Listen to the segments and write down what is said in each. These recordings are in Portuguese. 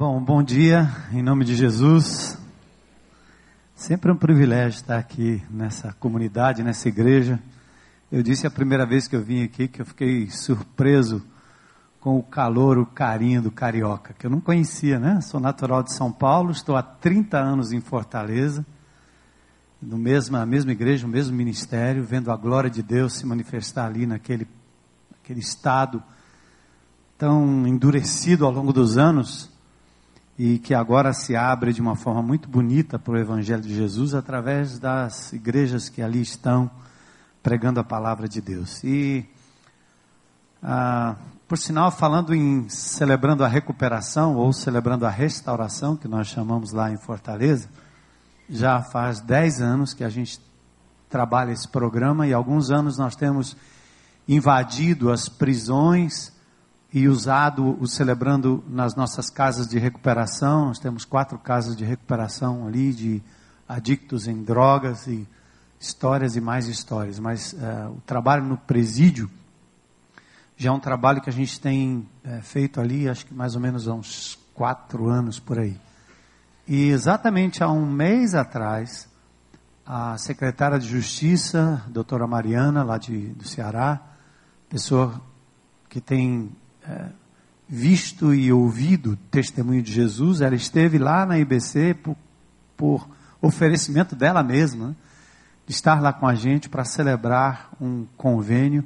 Bom, bom dia, em nome de Jesus. Sempre é um privilégio estar aqui nessa comunidade, nessa igreja. Eu disse a primeira vez que eu vim aqui que eu fiquei surpreso com o calor, o carinho do carioca, que eu não conhecia, né? Sou natural de São Paulo, estou há 30 anos em Fortaleza, no mesmo, na mesma igreja, no mesmo ministério, vendo a glória de Deus se manifestar ali naquele, naquele estado tão endurecido ao longo dos anos e que agora se abre de uma forma muito bonita para o Evangelho de Jesus através das igrejas que ali estão pregando a palavra de Deus. E, ah, por sinal, falando em celebrando a recuperação ou celebrando a restauração, que nós chamamos lá em Fortaleza, já faz 10 anos que a gente trabalha esse programa e alguns anos nós temos invadido as prisões e usado o celebrando nas nossas casas de recuperação. Nós temos quatro casas de recuperação ali de adictos em drogas e histórias e mais histórias. Mas uh, o trabalho no presídio já é um trabalho que a gente tem uh, feito ali, acho que mais ou menos há uns quatro anos por aí. E exatamente há um mês atrás, a secretária de Justiça, doutora Mariana, lá de, do Ceará, pessoa que tem visto e ouvido testemunho de Jesus, ela esteve lá na IBC por, por oferecimento dela mesma, né, de estar lá com a gente para celebrar um convênio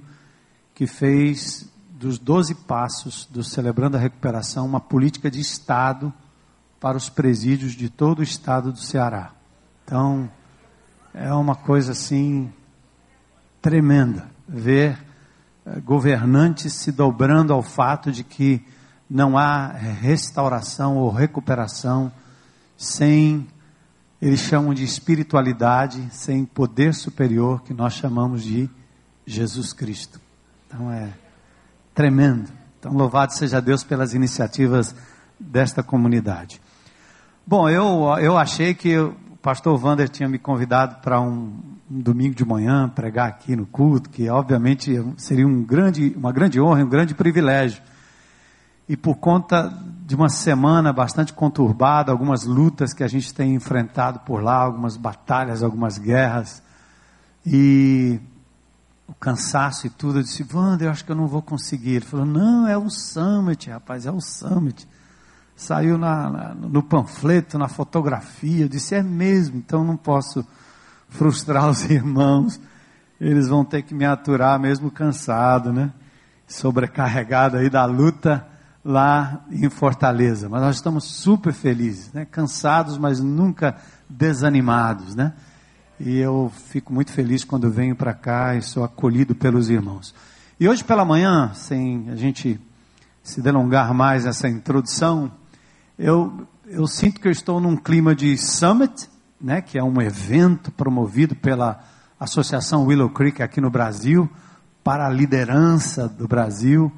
que fez dos 12 passos do Celebrando a Recuperação uma política de Estado para os presídios de todo o estado do Ceará. Então, é uma coisa assim tremenda ver governantes se dobrando ao fato de que não há restauração ou recuperação sem, eles chamam de espiritualidade, sem poder superior que nós chamamos de Jesus Cristo. Então é tremendo. Então louvado seja Deus pelas iniciativas desta comunidade. Bom, eu, eu achei que pastor Wander tinha me convidado para um, um domingo de manhã pregar aqui no culto, que obviamente seria um grande, uma grande honra, um grande privilégio. E por conta de uma semana bastante conturbada, algumas lutas que a gente tem enfrentado por lá, algumas batalhas, algumas guerras, e o cansaço e tudo, eu disse, Wander, eu acho que eu não vou conseguir. Ele falou, não, é o Summit, rapaz, é o Summit. Saiu na, na, no panfleto, na fotografia, eu disse, é mesmo, então não posso frustrar os irmãos, eles vão ter que me aturar mesmo cansado, né? Sobrecarregado aí da luta lá em Fortaleza. Mas nós estamos super felizes, né? Cansados, mas nunca desanimados, né? E eu fico muito feliz quando venho para cá e sou acolhido pelos irmãos. E hoje pela manhã, sem a gente se delongar mais nessa introdução, eu, eu sinto que eu estou num clima de summit, né, que é um evento promovido pela Associação Willow Creek aqui no Brasil, para a liderança do Brasil,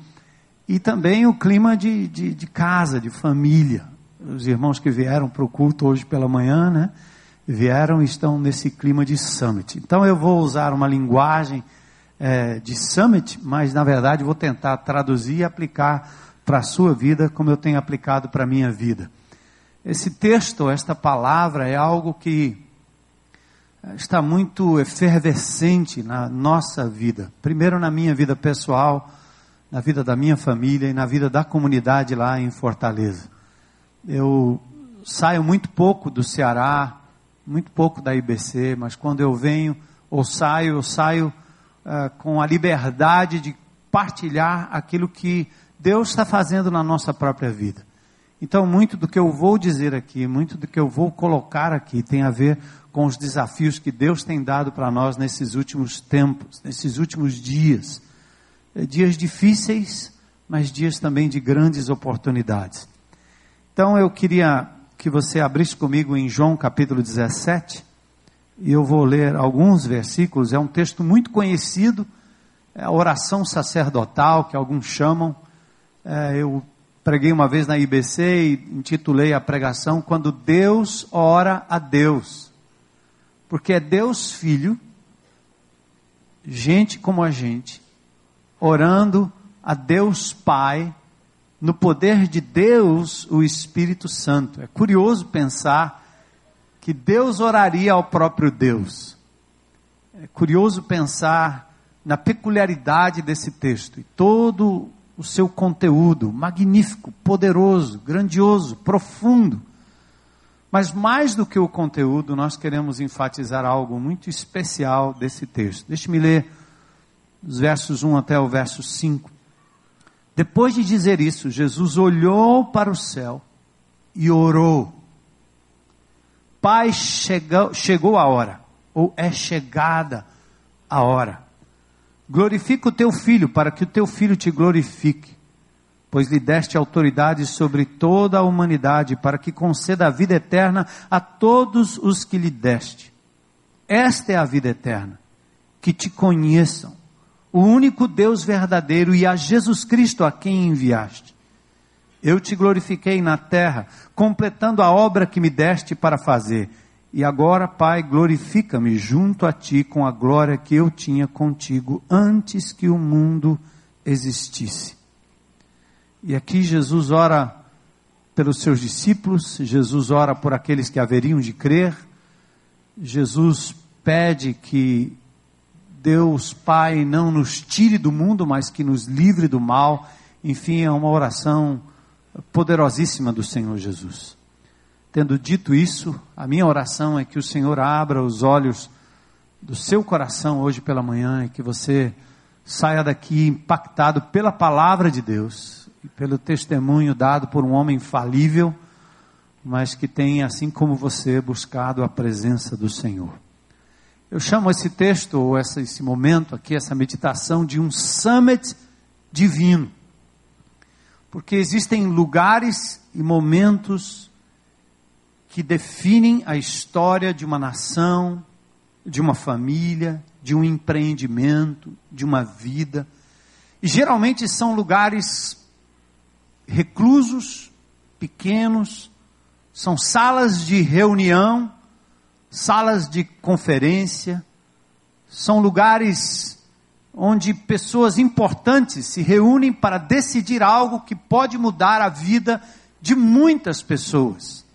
e também o clima de, de, de casa, de família. Os irmãos que vieram para o culto hoje pela manhã, né, vieram e estão nesse clima de summit. Então eu vou usar uma linguagem é, de summit, mas na verdade vou tentar traduzir e aplicar para a sua vida como eu tenho aplicado para a minha vida. Esse texto, esta palavra, é algo que está muito efervescente na nossa vida. Primeiro, na minha vida pessoal, na vida da minha família e na vida da comunidade lá em Fortaleza. Eu saio muito pouco do Ceará, muito pouco da IBC, mas quando eu venho ou saio, eu saio uh, com a liberdade de partilhar aquilo que Deus está fazendo na nossa própria vida. Então, muito do que eu vou dizer aqui, muito do que eu vou colocar aqui, tem a ver com os desafios que Deus tem dado para nós nesses últimos tempos, nesses últimos dias. É, dias difíceis, mas dias também de grandes oportunidades. Então, eu queria que você abrisse comigo em João capítulo 17, e eu vou ler alguns versículos. É um texto muito conhecido, é a oração sacerdotal, que alguns chamam. É, eu preguei uma vez na IBC e intitulei a pregação Quando Deus ora a Deus. Porque é Deus Filho, gente como a gente, orando a Deus Pai no poder de Deus, o Espírito Santo. É curioso pensar que Deus oraria ao próprio Deus. É curioso pensar na peculiaridade desse texto e todo o seu conteúdo magnífico, poderoso, grandioso, profundo. Mas mais do que o conteúdo, nós queremos enfatizar algo muito especial desse texto. Deixe-me ler os versos 1 até o verso 5. Depois de dizer isso, Jesus olhou para o céu e orou. Pai, chegou, chegou a hora, ou é chegada a hora. Glorifica o teu filho, para que o teu filho te glorifique, pois lhe deste autoridade sobre toda a humanidade, para que conceda a vida eterna a todos os que lhe deste. Esta é a vida eterna, que te conheçam o único Deus verdadeiro e a Jesus Cristo a quem enviaste. Eu te glorifiquei na terra, completando a obra que me deste para fazer. E agora, Pai, glorifica-me junto a ti com a glória que eu tinha contigo antes que o mundo existisse. E aqui Jesus ora pelos seus discípulos, Jesus ora por aqueles que haveriam de crer, Jesus pede que Deus Pai não nos tire do mundo, mas que nos livre do mal. Enfim, é uma oração poderosíssima do Senhor Jesus. Tendo dito isso, a minha oração é que o Senhor abra os olhos do seu coração hoje pela manhã e que você saia daqui impactado pela palavra de Deus e pelo testemunho dado por um homem falível, mas que tem, assim como você, buscado a presença do Senhor. Eu chamo esse texto, ou essa, esse momento aqui, essa meditação, de um summit divino. Porque existem lugares e momentos que definem a história de uma nação, de uma família, de um empreendimento, de uma vida. E geralmente são lugares reclusos, pequenos, são salas de reunião salas de conferência, são lugares onde pessoas importantes se reúnem para decidir algo que pode mudar a vida de muitas pessoas.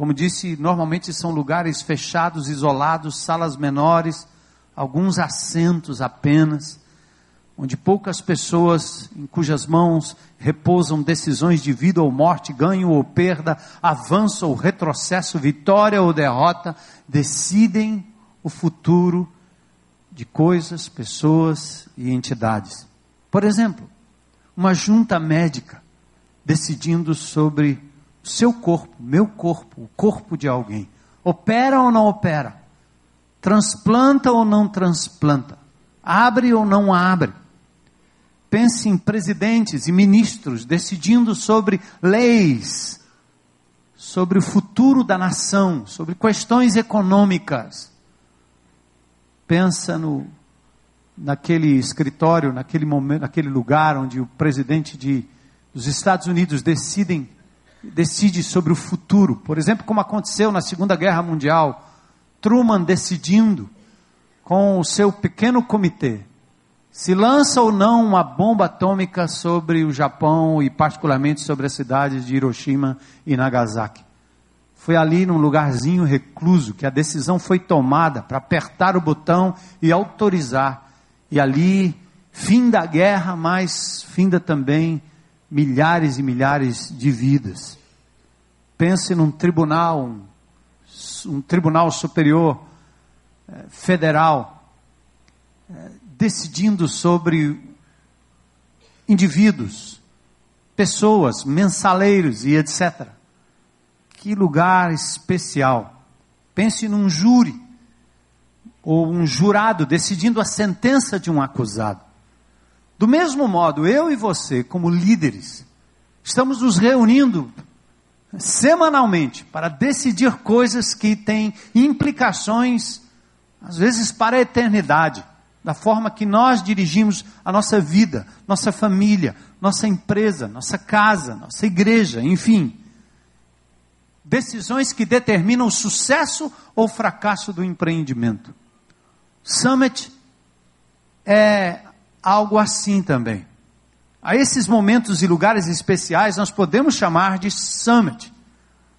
Como disse, normalmente são lugares fechados, isolados, salas menores, alguns assentos apenas onde poucas pessoas em cujas mãos repousam decisões de vida ou morte, ganho ou perda, avanço ou retrocesso, vitória ou derrota, decidem o futuro de coisas, pessoas e entidades. Por exemplo, uma junta médica decidindo sobre seu corpo, meu corpo, o corpo de alguém. Opera ou não opera? Transplanta ou não transplanta? Abre ou não abre? Pense em presidentes e ministros decidindo sobre leis, sobre o futuro da nação, sobre questões econômicas. Pensa no naquele escritório, naquele momento, naquele lugar onde o presidente de, dos Estados Unidos decidem, decide sobre o futuro. Por exemplo, como aconteceu na Segunda Guerra Mundial, Truman decidindo com o seu pequeno comitê se lança ou não uma bomba atômica sobre o Japão e particularmente sobre as cidades de Hiroshima e Nagasaki. Foi ali num lugarzinho recluso que a decisão foi tomada para apertar o botão e autorizar. E ali, fim da guerra, mas finda também milhares e milhares de vidas. Pense num tribunal, um, um tribunal superior eh, federal, eh, decidindo sobre indivíduos, pessoas, mensaleiros e etc. Que lugar especial. Pense num júri ou um jurado decidindo a sentença de um acusado. Do mesmo modo, eu e você, como líderes, estamos nos reunindo semanalmente para decidir coisas que têm implicações, às vezes, para a eternidade da forma que nós dirigimos a nossa vida, nossa família, nossa empresa, nossa casa, nossa igreja, enfim. Decisões que determinam o sucesso ou fracasso do empreendimento. Summit é algo assim também. A esses momentos e lugares especiais nós podemos chamar de summit.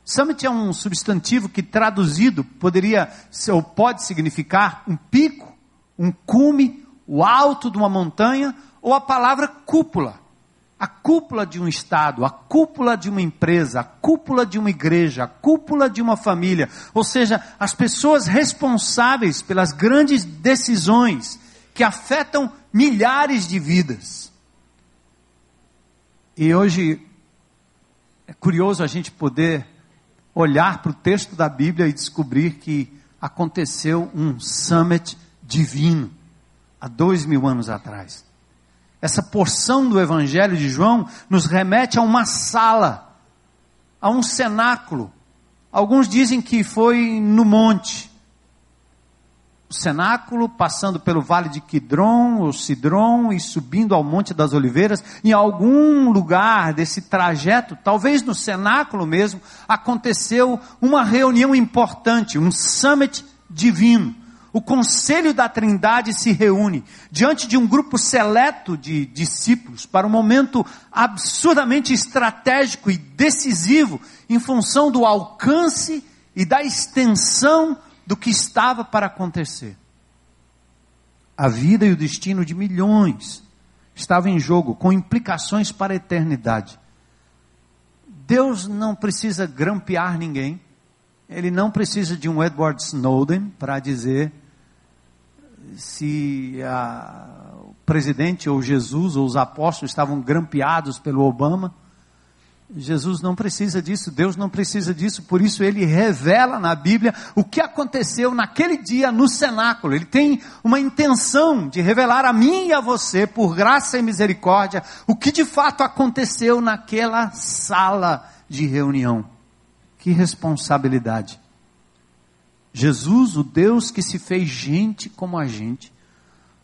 Summit é um substantivo que traduzido poderia ou pode significar um pico, um cume, o alto de uma montanha ou a palavra cúpula. A cúpula de um estado, a cúpula de uma empresa, a cúpula de uma igreja, a cúpula de uma família, ou seja, as pessoas responsáveis pelas grandes decisões que afetam milhares de vidas. E hoje é curioso a gente poder olhar para o texto da Bíblia e descobrir que aconteceu um summit divino há dois mil anos atrás. Essa porção do Evangelho de João nos remete a uma sala, a um cenáculo. Alguns dizem que foi no monte o cenáculo, passando pelo vale de Quidron, ou Sidron, e subindo ao Monte das Oliveiras, em algum lugar desse trajeto, talvez no cenáculo mesmo, aconteceu uma reunião importante, um summit divino. O conselho da Trindade se reúne diante de um grupo seleto de discípulos para um momento absurdamente estratégico e decisivo em função do alcance e da extensão do que estava para acontecer. A vida e o destino de milhões estavam em jogo, com implicações para a eternidade. Deus não precisa grampear ninguém, ele não precisa de um Edward Snowden para dizer se a, o presidente ou Jesus ou os apóstolos estavam grampeados pelo Obama. Jesus não precisa disso, Deus não precisa disso, por isso ele revela na Bíblia o que aconteceu naquele dia no cenáculo. Ele tem uma intenção de revelar a mim e a você, por graça e misericórdia, o que de fato aconteceu naquela sala de reunião. Que responsabilidade. Jesus, o Deus que se fez gente como a gente,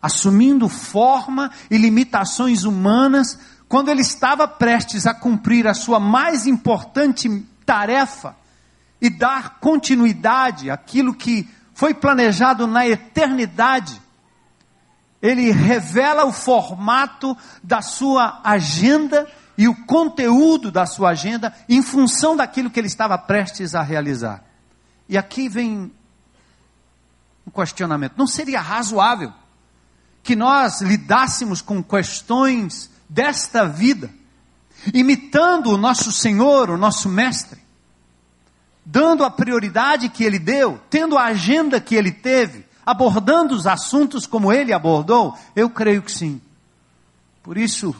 assumindo forma e limitações humanas, quando ele estava prestes a cumprir a sua mais importante tarefa e dar continuidade àquilo que foi planejado na eternidade, ele revela o formato da sua agenda e o conteúdo da sua agenda em função daquilo que ele estava prestes a realizar. E aqui vem um questionamento: não seria razoável que nós lidássemos com questões desta vida, imitando o nosso Senhor, o nosso Mestre, dando a prioridade que ele deu, tendo a agenda que ele teve, abordando os assuntos como ele abordou? Eu creio que sim. Por isso,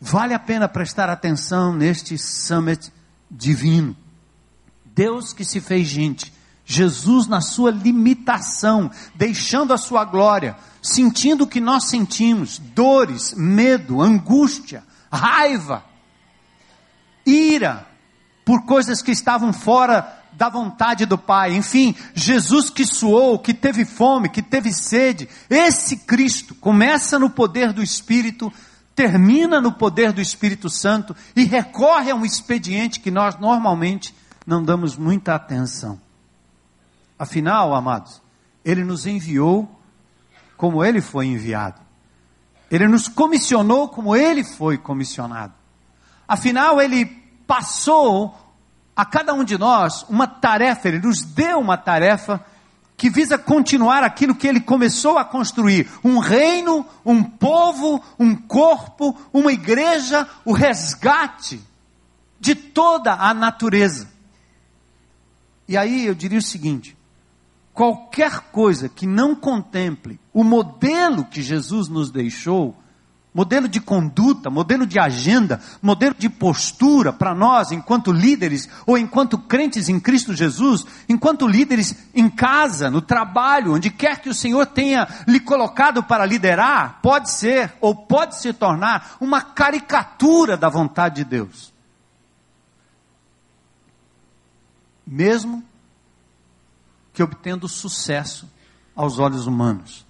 vale a pena prestar atenção neste summit divino. Deus que se fez gente, Jesus na sua limitação, deixando a sua glória, sentindo o que nós sentimos, dores, medo, angústia, raiva, ira, por coisas que estavam fora da vontade do Pai. Enfim, Jesus que suou, que teve fome, que teve sede. Esse Cristo começa no poder do Espírito, termina no poder do Espírito Santo e recorre a um expediente que nós normalmente não damos muita atenção. Afinal, amados, ele nos enviou como ele foi enviado. Ele nos comissionou como ele foi comissionado. Afinal, ele passou a cada um de nós uma tarefa, ele nos deu uma tarefa que visa continuar aquilo que ele começou a construir: um reino, um povo, um corpo, uma igreja, o resgate de toda a natureza. E aí eu diria o seguinte: qualquer coisa que não contemple o modelo que Jesus nos deixou, modelo de conduta, modelo de agenda, modelo de postura para nós, enquanto líderes ou enquanto crentes em Cristo Jesus, enquanto líderes em casa, no trabalho, onde quer que o Senhor tenha lhe colocado para liderar, pode ser ou pode se tornar uma caricatura da vontade de Deus. Mesmo que obtendo sucesso aos olhos humanos.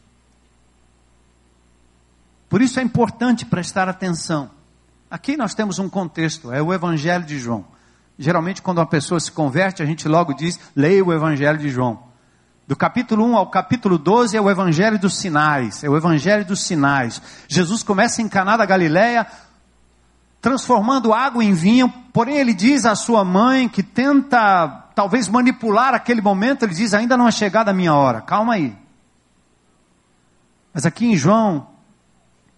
Por isso é importante prestar atenção. Aqui nós temos um contexto, é o Evangelho de João. Geralmente, quando uma pessoa se converte, a gente logo diz: leia o Evangelho de João. Do capítulo 1 ao capítulo 12 é o Evangelho dos Sinais, é o Evangelho dos Sinais. Jesus começa em Caná da Galileia, transformando água em vinho, porém ele diz à sua mãe que tenta talvez manipular aquele momento, ele diz: ainda não é chegada a minha hora, calma aí. Mas aqui em João,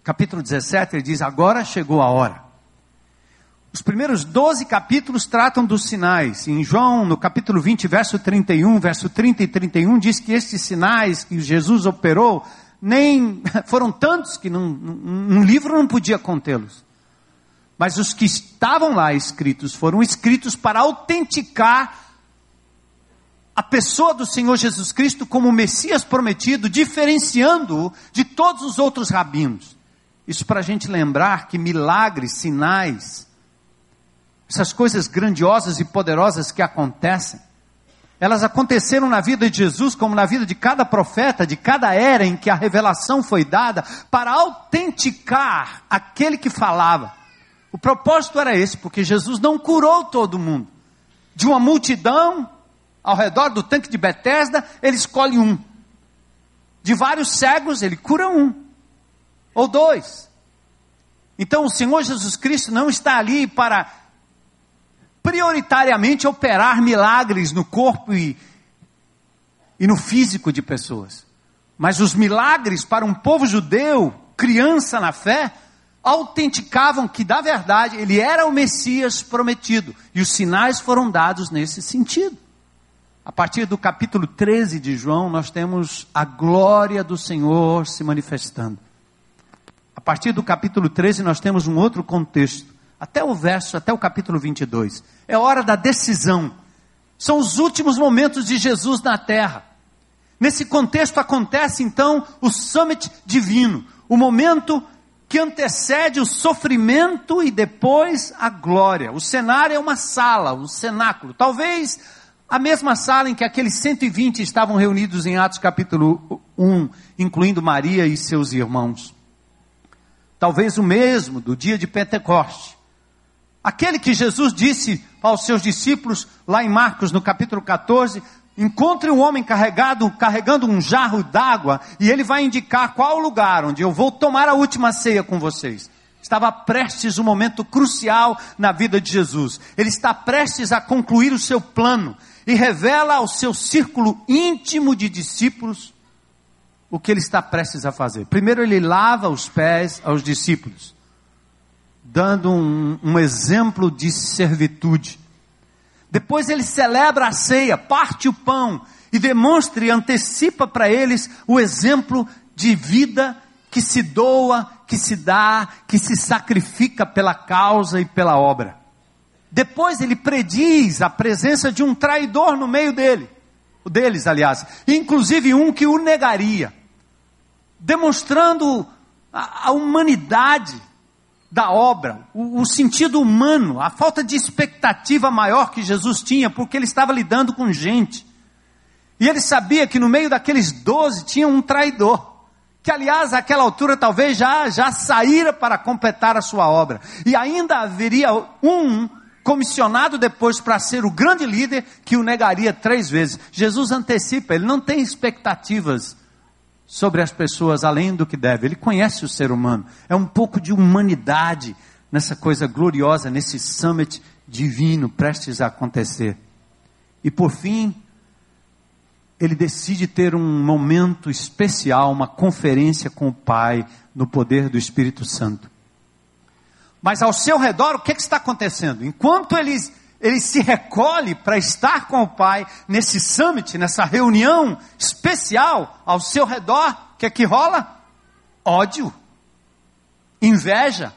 capítulo 17, ele diz: agora chegou a hora. Os primeiros 12 capítulos tratam dos sinais. Em João, no capítulo 20, verso 31, verso 30 e 31, diz que estes sinais que Jesus operou, nem foram tantos que num, um livro não podia contê-los. Mas os que estavam lá escritos foram escritos para autenticar a pessoa do Senhor Jesus Cristo como Messias prometido, diferenciando-o de todos os outros rabinos. Isso para a gente lembrar que milagres, sinais, essas coisas grandiosas e poderosas que acontecem, elas aconteceram na vida de Jesus, como na vida de cada profeta, de cada era em que a revelação foi dada, para autenticar aquele que falava. O propósito era esse, porque Jesus não curou todo mundo. De uma multidão ao redor do tanque de Betesda, ele escolhe um. De vários cegos, ele cura um ou dois. Então o Senhor Jesus Cristo não está ali para prioritariamente operar milagres no corpo e, e no físico de pessoas. Mas os milagres para um povo judeu, criança na fé, autenticavam que, da verdade, ele era o Messias prometido. E os sinais foram dados nesse sentido. A partir do capítulo 13 de João, nós temos a glória do Senhor se manifestando. A partir do capítulo 13, nós temos um outro contexto. Até o verso, até o capítulo 22. É hora da decisão. São os últimos momentos de Jesus na terra. Nesse contexto acontece então o summit divino, o momento que antecede o sofrimento e depois a glória. O cenário é uma sala, um cenáculo. Talvez a mesma sala em que aqueles 120 estavam reunidos em Atos capítulo 1, incluindo Maria e seus irmãos. Talvez o mesmo do dia de Pentecoste. Aquele que Jesus disse aos seus discípulos, lá em Marcos, no capítulo 14, Encontre um homem carregado, carregando um jarro d'água, e ele vai indicar qual o lugar onde eu vou tomar a última ceia com vocês. Estava prestes um momento crucial na vida de Jesus. Ele está prestes a concluir o seu plano e revela ao seu círculo íntimo de discípulos o que ele está prestes a fazer. Primeiro, ele lava os pés aos discípulos, dando um, um exemplo de servitude. Depois ele celebra a ceia, parte o pão e demonstra e antecipa para eles o exemplo de vida que se doa, que se dá, que se sacrifica pela causa e pela obra. Depois ele prediz a presença de um traidor no meio dele, deles, aliás, inclusive um que o negaria, demonstrando a, a humanidade da obra, o, o, sentido humano, a falta de expectativa maior que Jesus tinha, porque ele estava lidando com gente. E ele sabia que no meio daqueles doze tinha um traidor, que aliás, àquela altura talvez já, já saíra para completar a sua obra. E ainda haveria um comissionado depois para ser o grande líder que o negaria três vezes. Jesus antecipa, ele não tem expectativas sobre as pessoas além do que deve. Ele conhece o ser humano. É um pouco de humanidade nessa coisa gloriosa, nesse summit divino prestes a acontecer. E por fim, ele decide ter um momento especial, uma conferência com o Pai, no poder do Espírito Santo. Mas ao seu redor, o que, que está acontecendo? Enquanto eles ele se recolhe para estar com o Pai nesse summit, nessa reunião especial ao seu redor. O que é que rola? Ódio, inveja,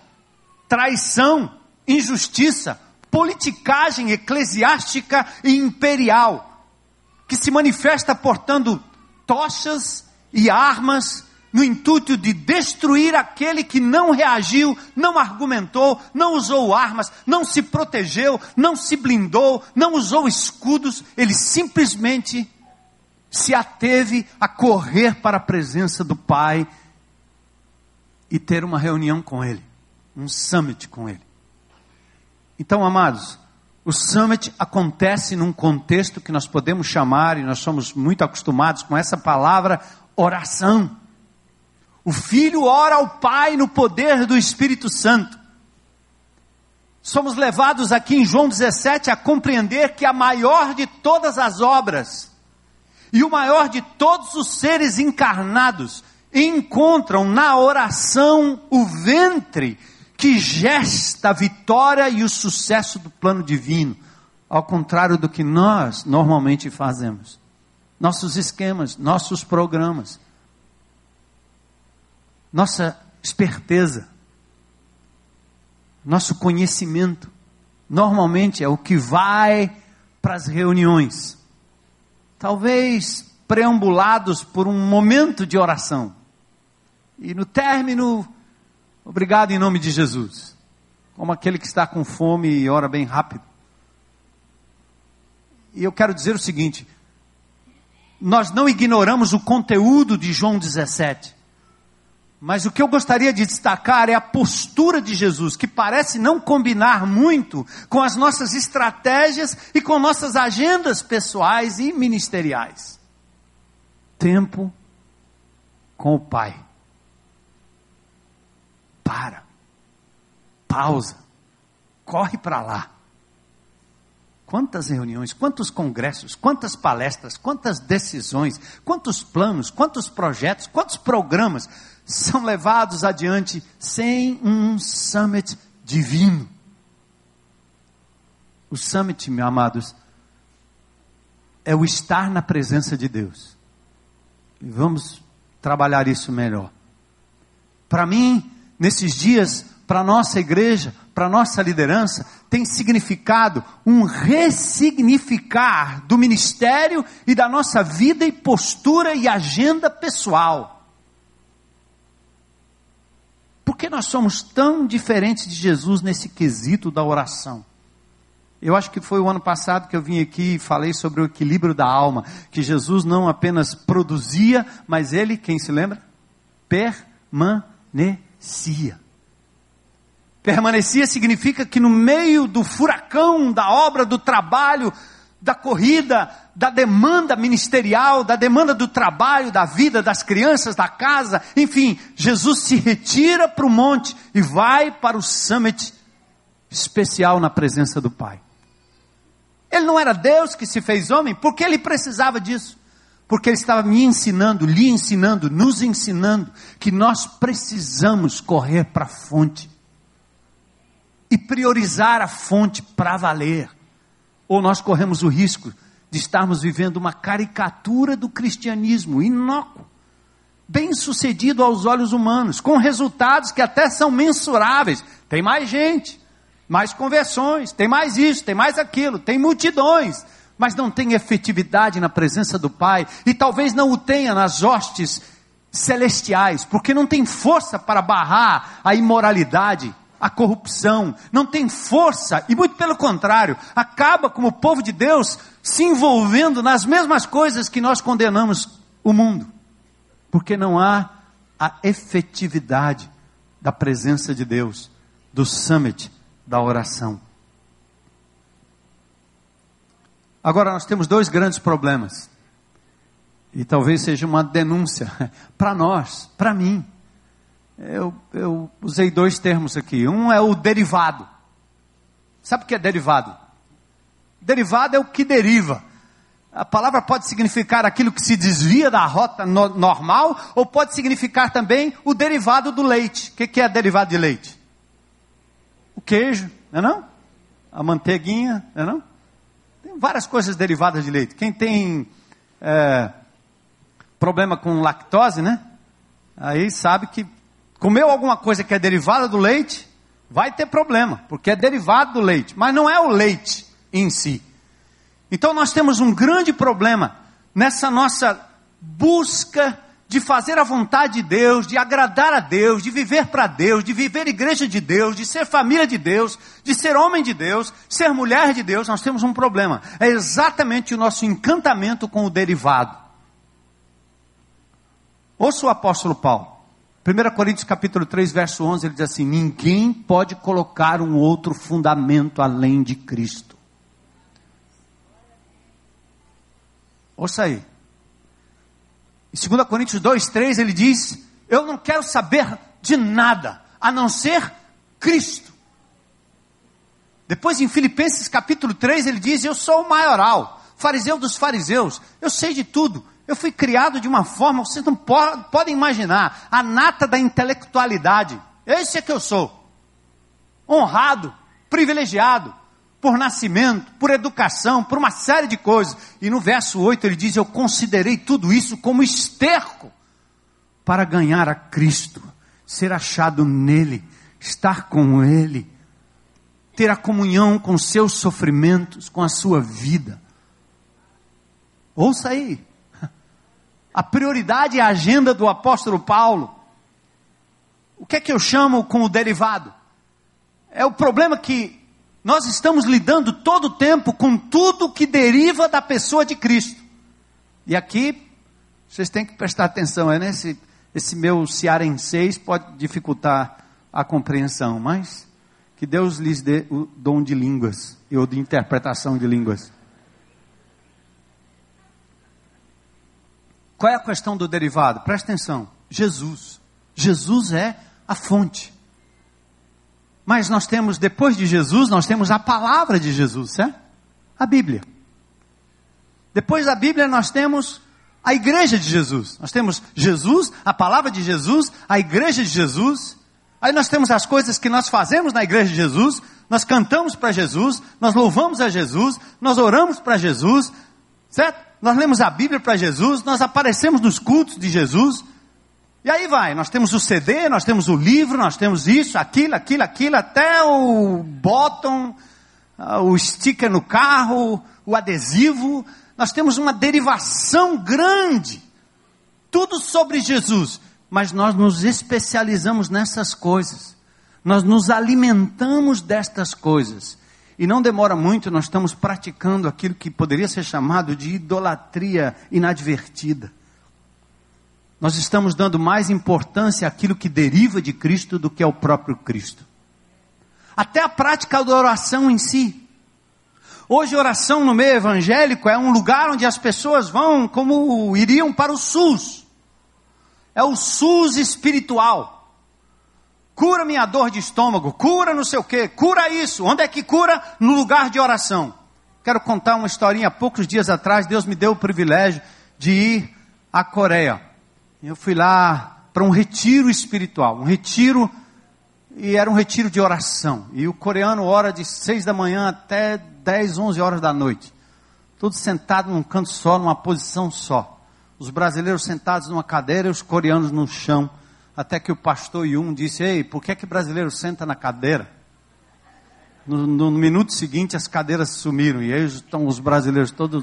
traição, injustiça, politicagem eclesiástica e imperial, que se manifesta portando tochas e armas no intuito de destruir aquele que não reagiu, não argumentou, não usou armas, não se protegeu, não se blindou, não usou escudos, ele simplesmente se ateve a correr para a presença do Pai e ter uma reunião com Ele, um summit com Ele. Então, amados, o summit acontece num contexto que nós podemos chamar, e nós somos muito acostumados com essa palavra, oração. O filho ora ao pai no poder do Espírito Santo. somos levados aqui em João 17 a compreender que a maior de todas as obras e o maior de todos os seres encarnados encontram na oração o ventre que gesta a vitória e o sucesso do plano divino, ao contrário do que nós normalmente fazemos. Nossos esquemas, nossos programas, nossa esperteza, nosso conhecimento, normalmente é o que vai para as reuniões. Talvez preambulados por um momento de oração. E no término, obrigado em nome de Jesus. Como aquele que está com fome e ora bem rápido. E eu quero dizer o seguinte: nós não ignoramos o conteúdo de João 17. Mas o que eu gostaria de destacar é a postura de Jesus, que parece não combinar muito com as nossas estratégias e com nossas agendas pessoais e ministeriais. Tempo com o Pai. Para. Pausa. Corre para lá. Quantas reuniões, quantos congressos, quantas palestras, quantas decisões, quantos planos, quantos projetos, quantos programas são levados adiante sem um summit divino. O summit, meus amados, é o estar na presença de Deus. E vamos trabalhar isso melhor. Para mim, nesses dias, para nossa igreja, para nossa liderança, tem significado um ressignificar do ministério e da nossa vida e postura e agenda pessoal. Por que nós somos tão diferentes de Jesus nesse quesito da oração? Eu acho que foi o ano passado que eu vim aqui e falei sobre o equilíbrio da alma, que Jesus não apenas produzia, mas ele, quem se lembra? Permanecia. Permanecia significa que no meio do furacão, da obra, do trabalho, da corrida, da demanda ministerial, da demanda do trabalho, da vida, das crianças, da casa, enfim, Jesus se retira para o monte e vai para o summit especial na presença do Pai. Ele não era Deus que se fez homem, porque ele precisava disso. Porque ele estava me ensinando, lhe ensinando, nos ensinando que nós precisamos correr para a fonte e priorizar a fonte para valer ou nós corremos o risco de estarmos vivendo uma caricatura do cristianismo inócuo, bem sucedido aos olhos humanos, com resultados que até são mensuráveis. Tem mais gente, mais conversões, tem mais isso, tem mais aquilo, tem multidões, mas não tem efetividade na presença do Pai, e talvez não o tenha nas hostes celestiais, porque não tem força para barrar a imoralidade, a corrupção, não tem força, e muito pelo contrário, acaba como o povo de Deus se envolvendo nas mesmas coisas que nós condenamos o mundo, porque não há a efetividade da presença de Deus, do summit da oração. Agora nós temos dois grandes problemas, e talvez seja uma denúncia para nós, para mim eu, eu usei dois termos aqui. Um é o derivado. Sabe o que é derivado? Derivado é o que deriva. A palavra pode significar aquilo que se desvia da rota no, normal, ou pode significar também o derivado do leite. O que, que é derivado de leite? O queijo, não é não? A manteiguinha, não é não? Tem várias coisas derivadas de leite. Quem tem é, problema com lactose, né? Aí sabe que comeu alguma coisa que é derivada do leite, vai ter problema, porque é derivado do leite, mas não é o leite em si. Então nós temos um grande problema nessa nossa busca de fazer a vontade de Deus, de agradar a Deus, de viver para Deus, de viver igreja de Deus, de ser família de Deus, de ser homem de Deus, ser mulher de Deus, nós temos um problema. É exatamente o nosso encantamento com o derivado. Ouça o apóstolo Paulo. 1 Coríntios capítulo 3, verso 11, ele diz assim: Ninguém pode colocar um outro fundamento além de Cristo. Ouça aí. Em 2 Coríntios 2, 3, ele diz: Eu não quero saber de nada, a não ser Cristo. Depois em Filipenses capítulo 3 ele diz: Eu sou o maioral, fariseu dos fariseus, eu sei de tudo. Eu fui criado de uma forma, vocês não podem imaginar, a nata da intelectualidade. Esse é que eu sou. Honrado, privilegiado, por nascimento, por educação, por uma série de coisas. E no verso 8 ele diz: Eu considerei tudo isso como esterco para ganhar a Cristo, ser achado nele, estar com ele, ter a comunhão com seus sofrimentos, com a sua vida. Ouça aí. A prioridade é a agenda do apóstolo Paulo. O que é que eu chamo com o derivado? É o problema que nós estamos lidando todo o tempo com tudo que deriva da pessoa de Cristo. E aqui, vocês têm que prestar atenção, é nesse esse meu cearenseis pode dificultar a compreensão, mas que Deus lhes dê o dom de línguas e ou de interpretação de línguas. Qual é a questão do derivado? Presta atenção. Jesus. Jesus é a fonte. Mas nós temos, depois de Jesus, nós temos a palavra de Jesus, certo? A Bíblia. Depois da Bíblia, nós temos a igreja de Jesus. Nós temos Jesus, a palavra de Jesus, a igreja de Jesus. Aí nós temos as coisas que nós fazemos na igreja de Jesus. Nós cantamos para Jesus, nós louvamos a Jesus, nós oramos para Jesus, certo? Nós lemos a Bíblia para Jesus, nós aparecemos nos cultos de Jesus. E aí vai, nós temos o CD, nós temos o livro, nós temos isso, aquilo, aquilo, aquilo, até o bottom, ah, o sticker no carro, o adesivo. Nós temos uma derivação grande, tudo sobre Jesus, mas nós nos especializamos nessas coisas. Nós nos alimentamos destas coisas. E não demora muito, nós estamos praticando aquilo que poderia ser chamado de idolatria inadvertida. Nós estamos dando mais importância àquilo que deriva de Cristo do que ao próprio Cristo. Até a prática da oração em si. Hoje, oração no meio evangélico é um lugar onde as pessoas vão como iriam para o SUS. É o SUS espiritual. Cura minha dor de estômago, cura não sei o que, cura isso. Onde é que cura? No lugar de oração. Quero contar uma historinha. Poucos dias atrás, Deus me deu o privilégio de ir à Coreia. Eu fui lá para um retiro espiritual, um retiro, e era um retiro de oração. E o coreano ora de seis da manhã até dez, onze horas da noite. Todos sentados num canto só, numa posição só. Os brasileiros sentados numa cadeira e os coreanos no chão. Até que o pastor Yun disse: Ei, por que, é que brasileiro senta na cadeira? No, no, minuto seguinte as cadeiras sumiram e aí estão os brasileiros todos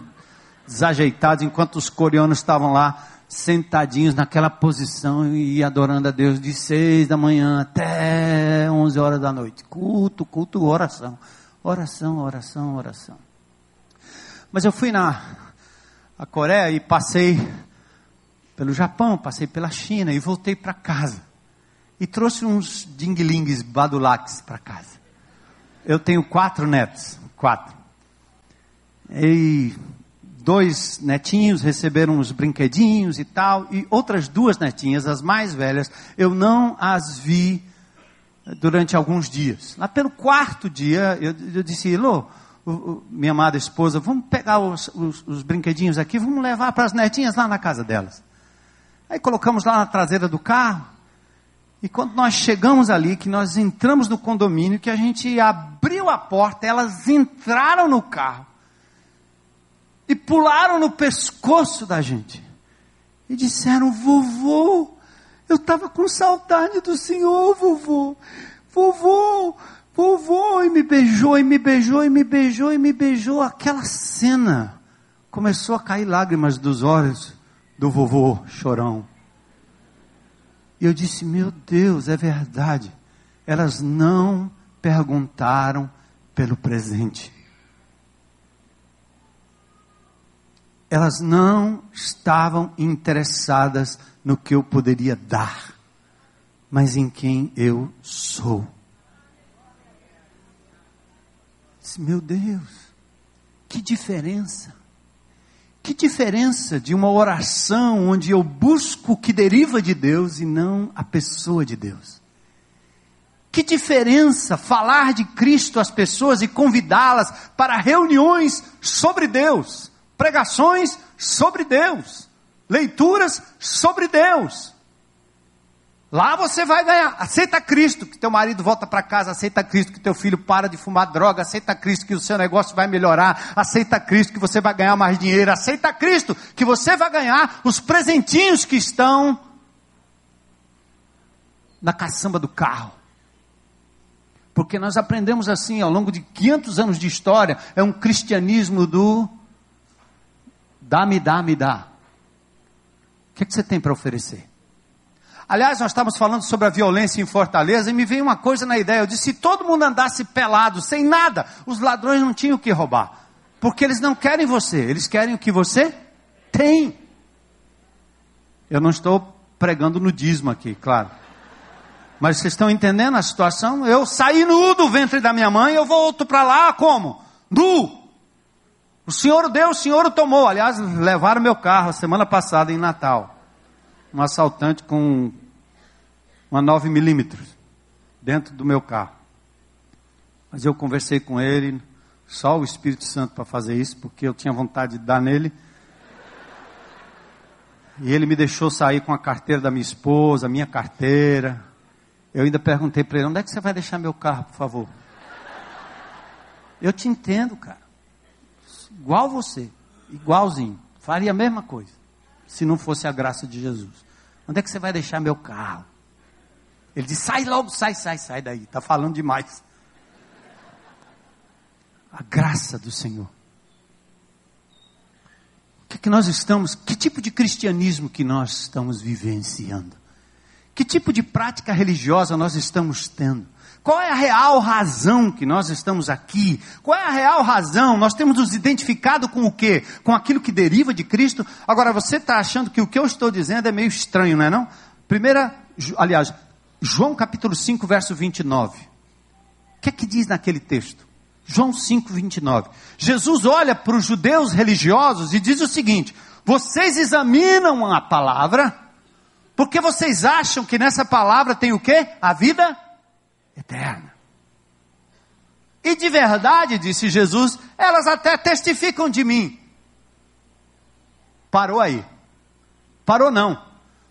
desajeitados, enquanto os coreanos estavam lá sentadinhos naquela posição e adorando a Deus de seis da manhã até onze horas da noite. Culto, culto, oração. Oração, oração, oração. Mas eu fui na a Coreia e passei pelo Japão, passei pela China e voltei para casa. E trouxe uns dinglings badulaques para casa. Eu tenho quatro netos, quatro. E dois netinhos receberam uns brinquedinhos e tal, e outras duas netinhas, as mais velhas, eu não as vi durante alguns dias. Lá pelo quarto dia, eu, eu disse, Lô, minha amada esposa, vamos pegar os, os, os brinquedinhos aqui, vamos levar para as netinhas lá na casa delas. Aí colocamos lá na traseira do carro, e quando nós chegamos ali, que nós entramos no condomínio, que a gente abriu a porta, elas entraram no carro e pularam no pescoço da gente e disseram: Vovô, eu estava com saudade do senhor, vovô, vovô, vovô, e me beijou, e me beijou, e me beijou, e me beijou. Aquela cena começou a cair lágrimas dos olhos do vovô chorão. E eu disse: Meu Deus, é verdade. Elas não perguntaram pelo presente. Elas não estavam interessadas no que eu poderia dar, mas em quem eu sou. Meu Deus, que diferença! Que diferença de uma oração onde eu busco o que deriva de Deus e não a pessoa de Deus. Que diferença falar de Cristo às pessoas e convidá-las para reuniões sobre Deus, pregações sobre Deus, leituras sobre Deus. Lá você vai ganhar. Aceita Cristo, que teu marido volta para casa. Aceita Cristo, que teu filho para de fumar droga. Aceita Cristo, que o seu negócio vai melhorar. Aceita Cristo, que você vai ganhar mais dinheiro. Aceita Cristo, que você vai ganhar os presentinhos que estão na caçamba do carro. Porque nós aprendemos assim ao longo de 500 anos de história. É um cristianismo do dá-me, dá-me, dá. O que, é que você tem para oferecer? Aliás, nós estávamos falando sobre a violência em Fortaleza e me veio uma coisa na ideia. Eu disse: se todo mundo andasse pelado, sem nada, os ladrões não tinham o que roubar. Porque eles não querem você, eles querem o que você tem. Eu não estou pregando nudismo aqui, claro. Mas vocês estão entendendo a situação? Eu saí nu do ventre da minha mãe, eu volto para lá como? Nu! O Senhor deu, o Senhor tomou. Aliás, levaram meu carro semana passada em Natal um assaltante com uma 9 milímetros dentro do meu carro. Mas eu conversei com ele, só o Espírito Santo para fazer isso, porque eu tinha vontade de dar nele. E ele me deixou sair com a carteira da minha esposa, a minha carteira. Eu ainda perguntei para ele: onde é que você vai deixar meu carro, por favor? Eu te entendo, cara. Igual você, igualzinho. Faria a mesma coisa se não fosse a graça de Jesus. Onde é que você vai deixar meu carro? Ele disse: sai logo, sai, sai, sai daí. Está falando demais. A graça do Senhor. O que, é que nós estamos, que tipo de cristianismo que nós estamos vivenciando? Que tipo de prática religiosa nós estamos tendo? Qual é a real razão que nós estamos aqui? Qual é a real razão? Nós temos nos identificado com o quê? Com aquilo que deriva de Cristo? Agora, você está achando que o que eu estou dizendo é meio estranho, não é não? Primeira, aliás, João capítulo 5, verso 29. O que é que diz naquele texto? João 5, 29. Jesus olha para os judeus religiosos e diz o seguinte: vocês examinam a palavra, porque vocês acham que nessa palavra tem o quê? A vida eterna. E de verdade, disse Jesus, elas até testificam de mim. Parou aí. Parou não.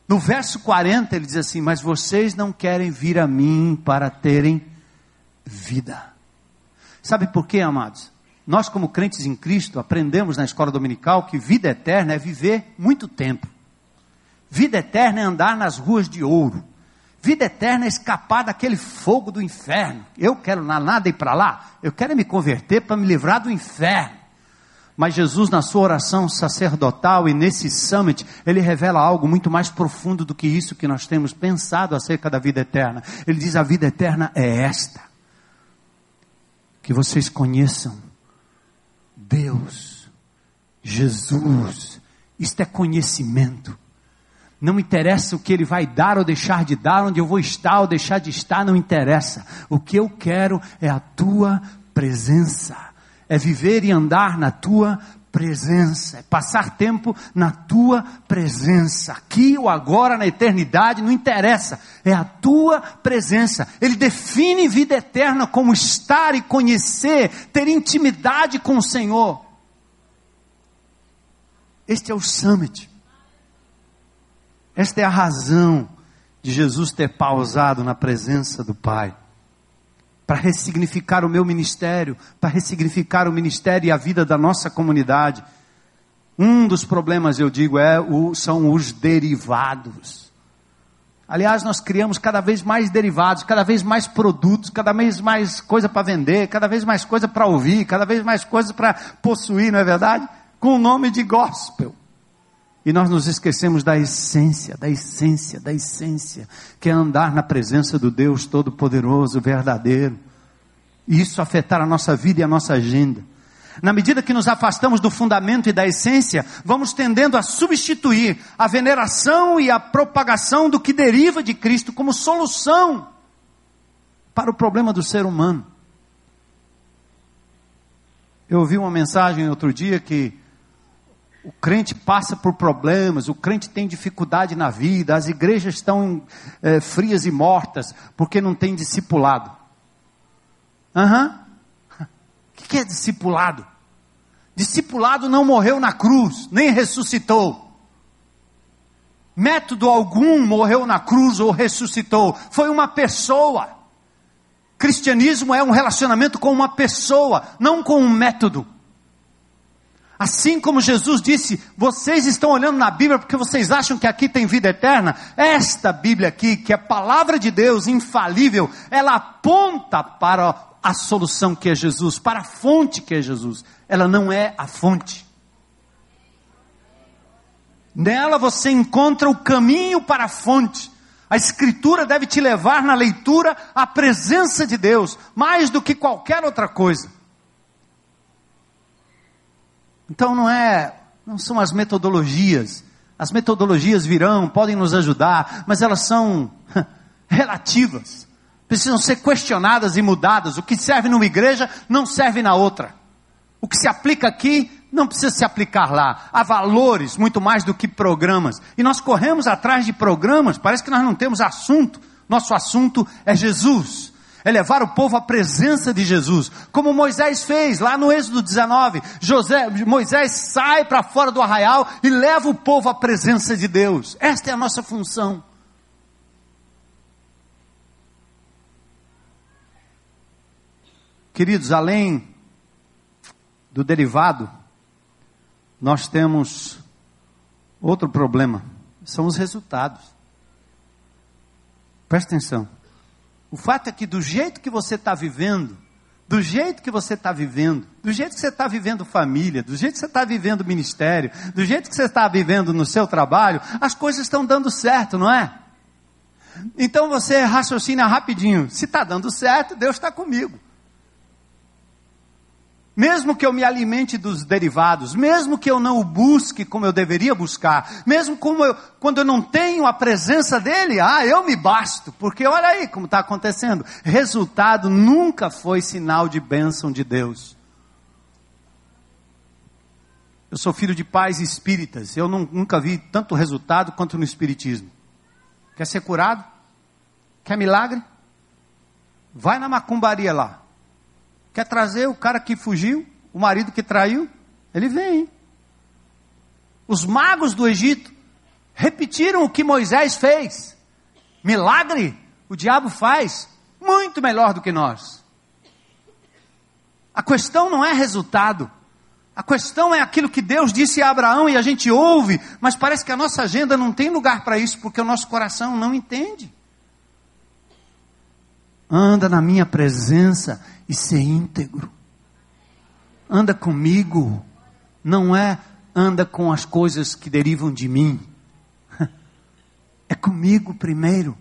No verso 40 ele diz assim: Mas vocês não querem vir a mim para terem vida. Sabe por quê, amados? Nós, como crentes em Cristo, aprendemos na escola dominical que vida eterna é viver muito tempo. Vida eterna é andar nas ruas de ouro. Vida eterna é escapar daquele fogo do inferno. Eu quero nada ir para lá. Eu quero me converter para me livrar do inferno. Mas Jesus, na sua oração sacerdotal e nesse summit, ele revela algo muito mais profundo do que isso que nós temos pensado acerca da vida eterna. Ele diz: a vida eterna é esta. Que vocês conheçam Deus, Jesus. Isto é conhecimento. Não interessa o que ele vai dar ou deixar de dar, onde eu vou estar ou deixar de estar, não interessa. O que eu quero é a tua presença. É viver e andar na tua presença, é passar tempo na tua presença, aqui ou agora, na eternidade, não interessa, é a tua presença. Ele define vida eterna como estar e conhecer, ter intimidade com o Senhor. Este é o summit. Esta é a razão de Jesus ter pausado na presença do Pai. Para ressignificar o meu ministério, para ressignificar o ministério e a vida da nossa comunidade. Um dos problemas, eu digo, é o, são os derivados. Aliás, nós criamos cada vez mais derivados, cada vez mais produtos, cada vez mais coisa para vender, cada vez mais coisa para ouvir, cada vez mais coisa para possuir, não é verdade? Com o nome de gospel. E nós nos esquecemos da essência, da essência, da essência, que é andar na presença do Deus Todo-Poderoso, verdadeiro. E isso afetar a nossa vida e a nossa agenda. Na medida que nos afastamos do fundamento e da essência, vamos tendendo a substituir a veneração e a propagação do que deriva de Cristo como solução para o problema do ser humano. Eu ouvi uma mensagem outro dia que o crente passa por problemas, o crente tem dificuldade na vida, as igrejas estão é, frias e mortas porque não tem discipulado. Aham. Uhum. O que é discipulado? Discipulado não morreu na cruz, nem ressuscitou. Método algum morreu na cruz ou ressuscitou. Foi uma pessoa. Cristianismo é um relacionamento com uma pessoa, não com um método. Assim como Jesus disse, vocês estão olhando na Bíblia porque vocês acham que aqui tem vida eterna. Esta Bíblia aqui, que é a palavra de Deus infalível, ela aponta para a solução que é Jesus, para a fonte que é Jesus. Ela não é a fonte. Nela você encontra o caminho para a fonte. A Escritura deve te levar na leitura à presença de Deus, mais do que qualquer outra coisa. Então não é, não são as metodologias. As metodologias virão, podem nos ajudar, mas elas são relativas. Precisam ser questionadas e mudadas. O que serve numa igreja não serve na outra. O que se aplica aqui não precisa se aplicar lá. Há valores muito mais do que programas. E nós corremos atrás de programas, parece que nós não temos assunto. Nosso assunto é Jesus é levar o povo à presença de Jesus, como Moisés fez lá no Êxodo 19. José, Moisés sai para fora do arraial e leva o povo à presença de Deus. Esta é a nossa função. Queridos, além do derivado, nós temos outro problema, são os resultados. Presta atenção. O fato é que do jeito que você está vivendo, do jeito que você está vivendo, do jeito que você está vivendo família, do jeito que você está vivendo ministério, do jeito que você está vivendo no seu trabalho, as coisas estão dando certo, não é? Então você raciocina rapidinho. Se está dando certo, Deus está comigo mesmo que eu me alimente dos derivados, mesmo que eu não o busque como eu deveria buscar, mesmo como eu, quando eu não tenho a presença dele, ah, eu me basto, porque olha aí como está acontecendo. Resultado nunca foi sinal de bênção de Deus. Eu sou filho de pais espíritas, eu não, nunca vi tanto resultado quanto no espiritismo. Quer ser curado? Quer milagre? Vai na macumbaria lá. Quer trazer o cara que fugiu, o marido que traiu? Ele vem. Os magos do Egito repetiram o que Moisés fez. Milagre o diabo faz muito melhor do que nós. A questão não é resultado. A questão é aquilo que Deus disse a Abraão e a gente ouve, mas parece que a nossa agenda não tem lugar para isso, porque o nosso coração não entende. Anda na minha presença e ser íntegro. Anda comigo, não é anda com as coisas que derivam de mim. É comigo primeiro.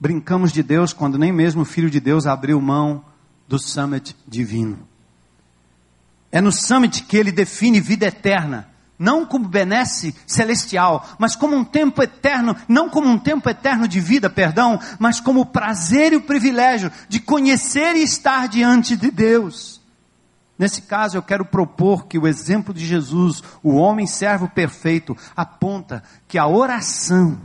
Brincamos de Deus quando nem mesmo o Filho de Deus abriu mão do summit divino. É no summit que ele define vida eterna não como benesse celestial, mas como um tempo eterno, não como um tempo eterno de vida, perdão, mas como o prazer e o privilégio de conhecer e estar diante de Deus. Nesse caso, eu quero propor que o exemplo de Jesus, o homem servo perfeito, aponta que a oração,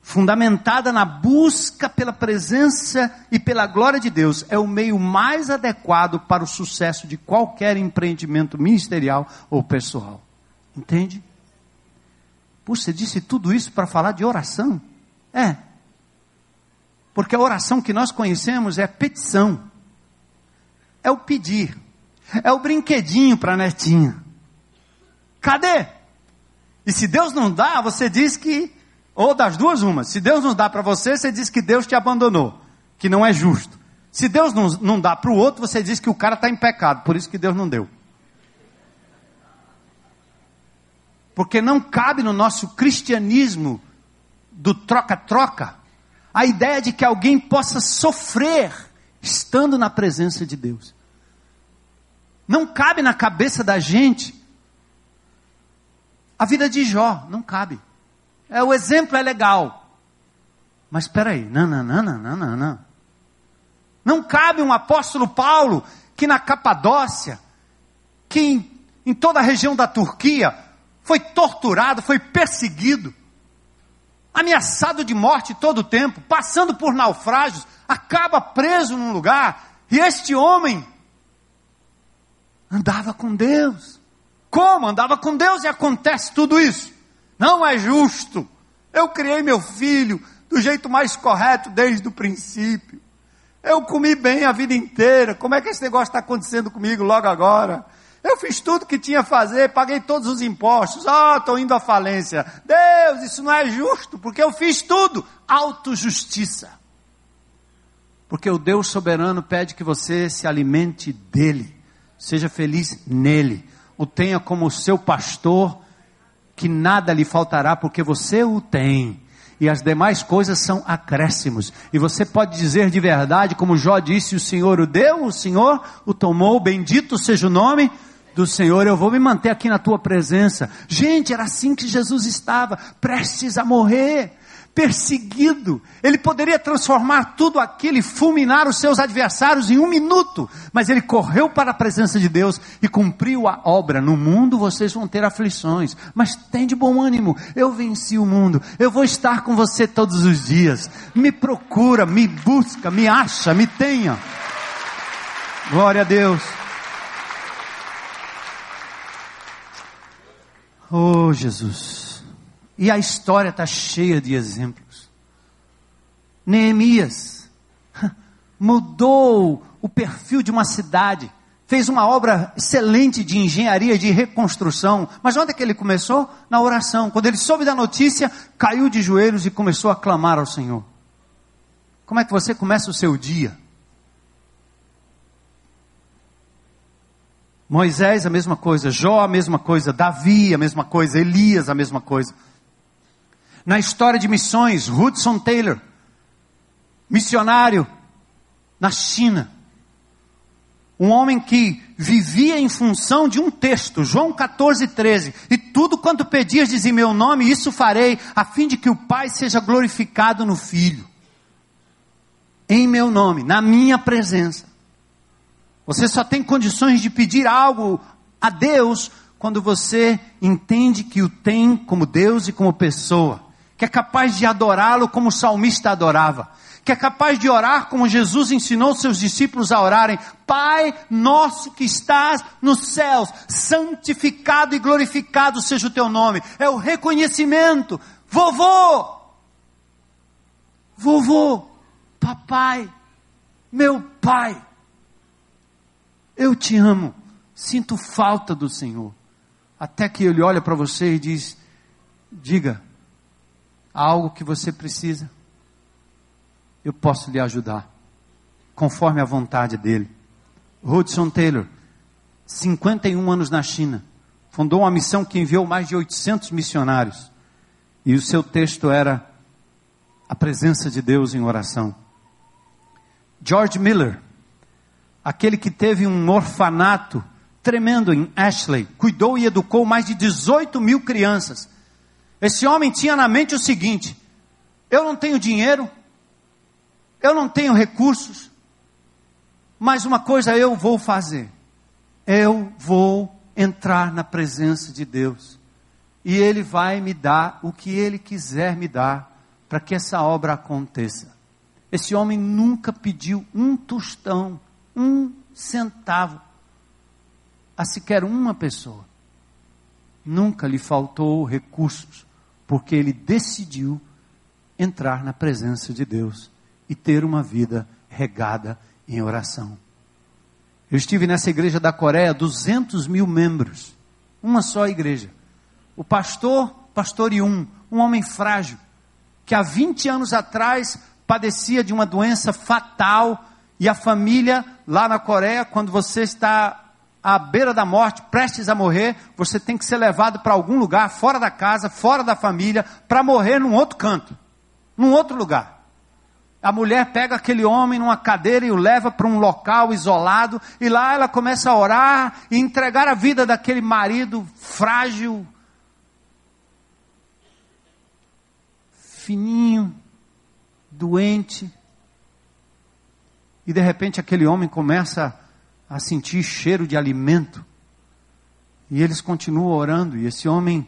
fundamentada na busca pela presença e pela glória de Deus, é o meio mais adequado para o sucesso de qualquer empreendimento ministerial ou pessoal. Entende? Puxa, você disse tudo isso para falar de oração? É. Porque a oração que nós conhecemos é petição. É o pedir. É o brinquedinho para a netinha. Cadê? E se Deus não dá, você diz que, ou das duas, uma. Se Deus não dá para você, você diz que Deus te abandonou, que não é justo. Se Deus não, não dá para o outro, você diz que o cara está em pecado, por isso que Deus não deu. Porque não cabe no nosso cristianismo do troca-troca a ideia de que alguém possa sofrer estando na presença de Deus. Não cabe na cabeça da gente a vida de Jó, não cabe. É, o exemplo é legal. Mas espera aí, não, não, não, não, não, não. Não cabe um apóstolo Paulo que na Capadócia que em, em toda a região da Turquia foi torturado, foi perseguido, ameaçado de morte todo o tempo, passando por naufrágios, acaba preso num lugar, e este homem andava com Deus. Como? Andava com Deus e acontece tudo isso. Não é justo. Eu criei meu filho do jeito mais correto desde o princípio. Eu comi bem a vida inteira. Como é que esse negócio está acontecendo comigo logo agora? Eu fiz tudo que tinha a fazer, paguei todos os impostos. Ah, oh, estou indo à falência. Deus, isso não é justo, porque eu fiz tudo. Autojustiça. Porque o Deus soberano pede que você se alimente dele, seja feliz nele, o tenha como seu pastor, que nada lhe faltará, porque você o tem e as demais coisas são acréscimos. E você pode dizer de verdade, como Jó disse: o Senhor o deu, o Senhor o tomou, bendito seja o nome do Senhor, eu vou me manter aqui na tua presença. Gente, era assim que Jesus estava, prestes a morrer perseguido. Ele poderia transformar tudo aquilo e fulminar os seus adversários em um minuto, mas ele correu para a presença de Deus e cumpriu a obra. No mundo vocês vão ter aflições, mas tem de bom ânimo. Eu venci o mundo. Eu vou estar com você todos os dias. Me procura, me busca, me acha, me tenha. Glória a Deus. Oh, Jesus. E a história está cheia de exemplos. Neemias mudou o perfil de uma cidade, fez uma obra excelente de engenharia, de reconstrução. Mas onde é que ele começou? Na oração. Quando ele soube da notícia, caiu de joelhos e começou a clamar ao Senhor. Como é que você começa o seu dia? Moisés, a mesma coisa. Jó, a mesma coisa. Davi, a mesma coisa. Elias, a mesma coisa. Na história de missões, Hudson Taylor, missionário na China. Um homem que vivia em função de um texto, João 14, 13. E tudo quanto pedias diz em meu nome, isso farei, a fim de que o Pai seja glorificado no Filho. Em meu nome, na minha presença. Você só tem condições de pedir algo a Deus quando você entende que o tem como Deus e como pessoa que é capaz de adorá-lo como o salmista adorava, que é capaz de orar como Jesus ensinou seus discípulos a orarem: Pai nosso que estás nos céus, santificado e glorificado seja o teu nome. É o reconhecimento. Vovô, vovô, papai, meu pai, eu te amo, sinto falta do Senhor. Até que ele olha para você e diz: Diga, algo que você precisa, eu posso lhe ajudar, conforme a vontade dele. Hudson Taylor, 51 anos na China, fundou uma missão que enviou mais de 800 missionários, e o seu texto era a presença de Deus em oração. George Miller, aquele que teve um orfanato tremendo em Ashley, cuidou e educou mais de 18 mil crianças esse homem tinha na mente o seguinte: eu não tenho dinheiro, eu não tenho recursos, mas uma coisa eu vou fazer. Eu vou entrar na presença de Deus. E Ele vai me dar o que Ele quiser me dar para que essa obra aconteça. Esse homem nunca pediu um tostão, um centavo a sequer uma pessoa. Nunca lhe faltou recursos porque ele decidiu entrar na presença de Deus e ter uma vida regada em oração. Eu estive nessa igreja da Coreia, 200 mil membros, uma só igreja. O pastor, pastor Yun, um homem frágil, que há 20 anos atrás padecia de uma doença fatal, e a família lá na Coreia, quando você está à beira da morte, prestes a morrer, você tem que ser levado para algum lugar, fora da casa, fora da família, para morrer num outro canto, num outro lugar. A mulher pega aquele homem numa cadeira e o leva para um local isolado, e lá ela começa a orar e entregar a vida daquele marido frágil, fininho, doente. E de repente aquele homem começa a sentir cheiro de alimento. E eles continuam orando, e esse homem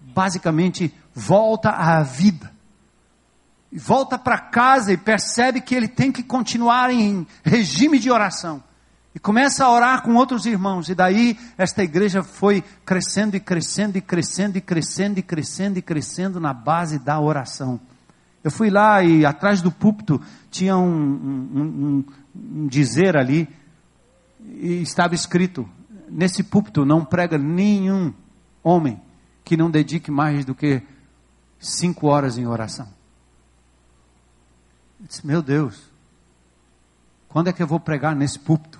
basicamente volta à vida. Volta para casa e percebe que ele tem que continuar em regime de oração. E começa a orar com outros irmãos. E daí esta igreja foi crescendo e crescendo e crescendo e crescendo e crescendo e crescendo na base da oração. Eu fui lá e atrás do púlpito tinha um, um, um, um dizer ali e estava escrito: nesse púlpito não prega nenhum homem que não dedique mais do que cinco horas em oração. Eu disse, meu Deus, quando é que eu vou pregar nesse púlpito?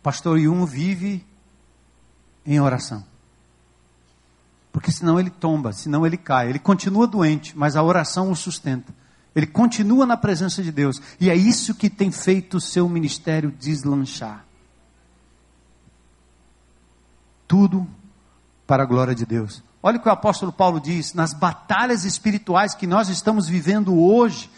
Pastor Yun vive em oração. Porque senão ele tomba, senão ele cai. Ele continua doente, mas a oração o sustenta. Ele continua na presença de Deus. E é isso que tem feito o seu ministério deslanchar. Tudo para a glória de Deus. Olha o que o apóstolo Paulo diz: nas batalhas espirituais que nós estamos vivendo hoje,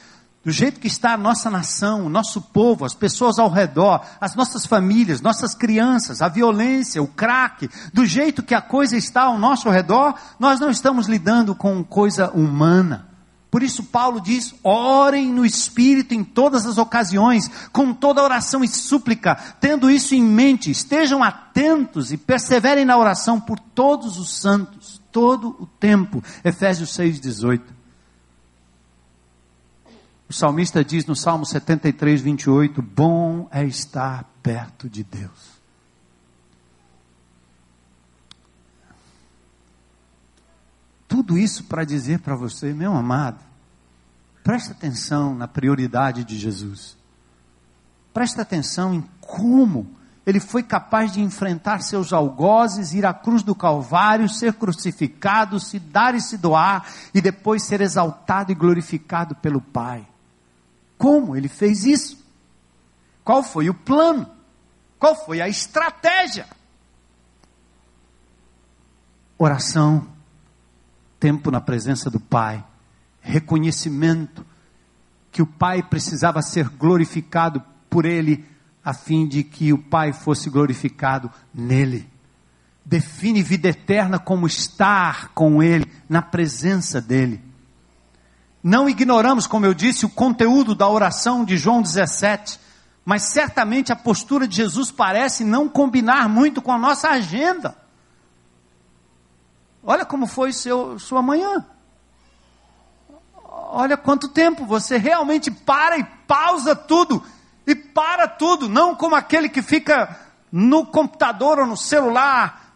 do jeito que está a nossa nação, o nosso povo, as pessoas ao redor, as nossas famílias, nossas crianças, a violência, o crack, do jeito que a coisa está ao nosso redor, nós não estamos lidando com coisa humana. Por isso Paulo diz: orem no Espírito em todas as ocasiões, com toda oração e súplica, tendo isso em mente, estejam atentos e perseverem na oração por todos os santos, todo o tempo. Efésios 6,18. O salmista diz no Salmo 73, 28: Bom é estar perto de Deus. Tudo isso para dizer para você, meu amado, presta atenção na prioridade de Jesus. Presta atenção em como ele foi capaz de enfrentar seus algozes, ir à cruz do Calvário, ser crucificado, se dar e se doar, e depois ser exaltado e glorificado pelo Pai. Como ele fez isso? Qual foi o plano? Qual foi a estratégia? Oração, tempo na presença do Pai, reconhecimento que o Pai precisava ser glorificado por ele, a fim de que o Pai fosse glorificado nele. Define vida eterna como estar com Ele, na presença dEle. Não ignoramos, como eu disse, o conteúdo da oração de João 17, mas certamente a postura de Jesus parece não combinar muito com a nossa agenda. Olha como foi seu, sua manhã. Olha quanto tempo você realmente para e pausa tudo. E para tudo, não como aquele que fica no computador ou no celular.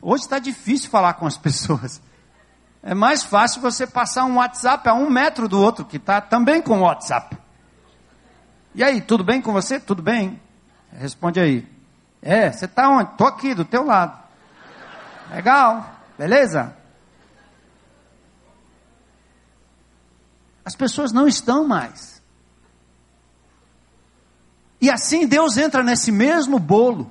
Hoje está difícil falar com as pessoas. É mais fácil você passar um WhatsApp a um metro do outro, que está também com WhatsApp. E aí, tudo bem com você? Tudo bem? Responde aí. É, você está onde? Estou aqui, do teu lado. Legal, beleza? As pessoas não estão mais. E assim Deus entra nesse mesmo bolo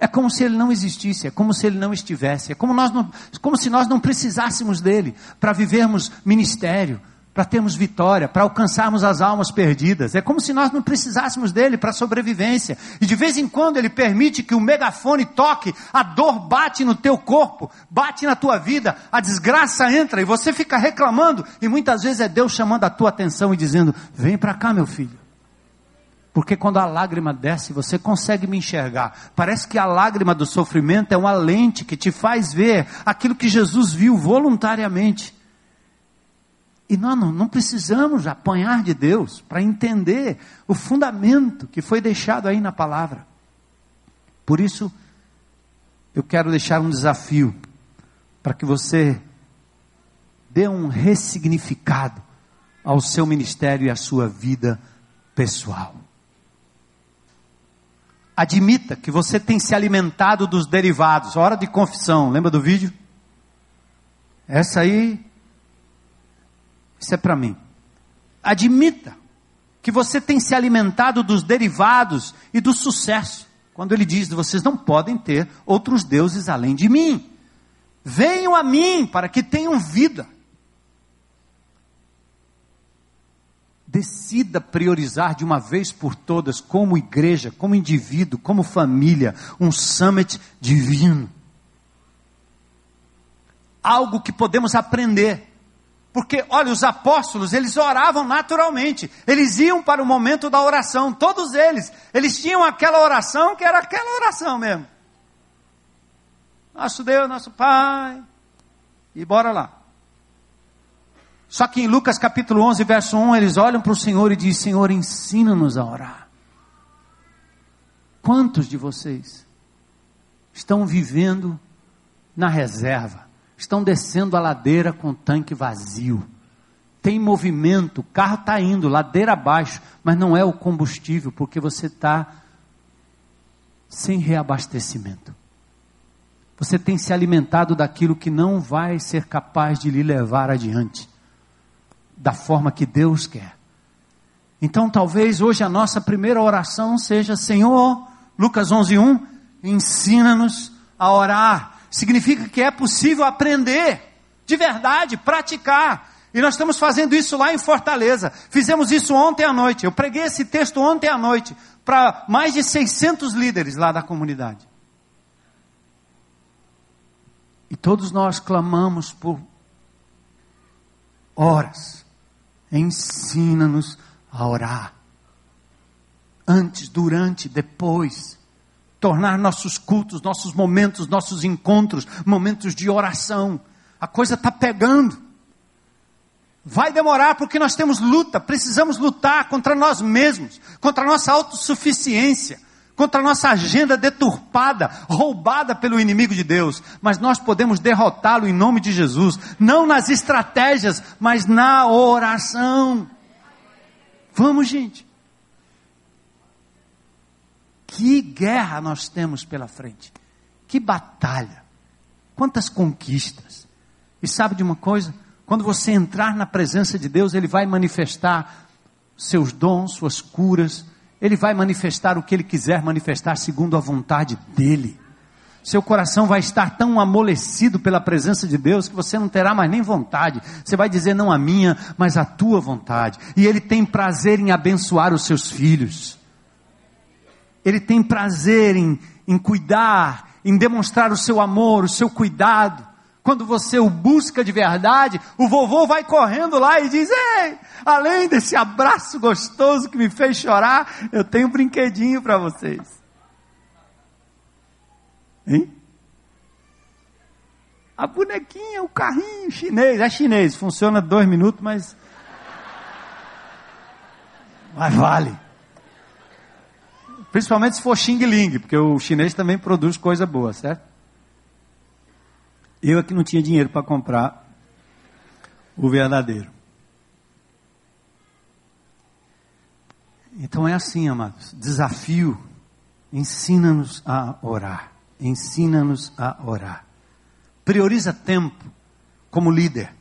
é como se ele não existisse, é como se ele não estivesse, é como, nós não, como se nós não precisássemos dele para vivermos ministério, para termos vitória, para alcançarmos as almas perdidas. É como se nós não precisássemos dele para sobrevivência. E de vez em quando ele permite que o megafone toque, a dor bate no teu corpo, bate na tua vida, a desgraça entra e você fica reclamando. E muitas vezes é Deus chamando a tua atenção e dizendo: Vem para cá, meu filho. Porque quando a lágrima desce, você consegue me enxergar. Parece que a lágrima do sofrimento é uma lente que te faz ver aquilo que Jesus viu voluntariamente. E nós não, não precisamos apanhar de Deus para entender o fundamento que foi deixado aí na palavra. Por isso, eu quero deixar um desafio para que você dê um ressignificado ao seu ministério e à sua vida pessoal. Admita que você tem se alimentado dos derivados. Hora de confissão, lembra do vídeo? Essa aí, isso é para mim. Admita que você tem se alimentado dos derivados e do sucesso. Quando ele diz: vocês não podem ter outros deuses além de mim. Venham a mim para que tenham vida. Decida priorizar de uma vez por todas, como igreja, como indivíduo, como família, um summit divino. Algo que podemos aprender. Porque, olha, os apóstolos, eles oravam naturalmente. Eles iam para o momento da oração, todos eles. Eles tinham aquela oração que era aquela oração mesmo. Nosso Deus, nosso Pai. E bora lá. Só que em Lucas capítulo 11, verso 1, eles olham para o Senhor e dizem: Senhor, ensina-nos a orar. Quantos de vocês estão vivendo na reserva? estão descendo a ladeira com o tanque vazio. Tem movimento, o carro está indo ladeira abaixo, mas não é o combustível, porque você está sem reabastecimento. Você tem se alimentado daquilo que não vai ser capaz de lhe levar adiante, da forma que Deus quer. Então, talvez hoje a nossa primeira oração seja: Senhor, Lucas 11:1, ensina-nos a orar significa que é possível aprender, de verdade, praticar. E nós estamos fazendo isso lá em Fortaleza. Fizemos isso ontem à noite. Eu preguei esse texto ontem à noite para mais de 600 líderes lá da comunidade. E todos nós clamamos por horas. Ensina-nos a orar. Antes, durante, depois tornar nossos cultos, nossos momentos, nossos encontros, momentos de oração. A coisa está pegando. Vai demorar porque nós temos luta, precisamos lutar contra nós mesmos, contra a nossa autossuficiência, contra a nossa agenda deturpada, roubada pelo inimigo de Deus. Mas nós podemos derrotá-lo em nome de Jesus, não nas estratégias, mas na oração. Vamos, gente. Que guerra nós temos pela frente. Que batalha. Quantas conquistas. E sabe de uma coisa? Quando você entrar na presença de Deus, Ele vai manifestar seus dons, suas curas. Ele vai manifestar o que Ele quiser manifestar segundo a vontade dEle. Seu coração vai estar tão amolecido pela presença de Deus que você não terá mais nem vontade. Você vai dizer não a minha, mas a tua vontade. E Ele tem prazer em abençoar os seus filhos. Ele tem prazer em, em cuidar, em demonstrar o seu amor, o seu cuidado. Quando você o busca de verdade, o vovô vai correndo lá e diz: Ei, além desse abraço gostoso que me fez chorar, eu tenho um brinquedinho para vocês. Hein? A bonequinha, o carrinho chinês, é chinês, funciona dois minutos, mas. Mas vale. Principalmente se for Xing Ling, porque o chinês também produz coisa boa, certo? Eu aqui não tinha dinheiro para comprar o verdadeiro. Então é assim, amados. Desafio. Ensina-nos a orar. Ensina-nos a orar. Prioriza tempo como líder.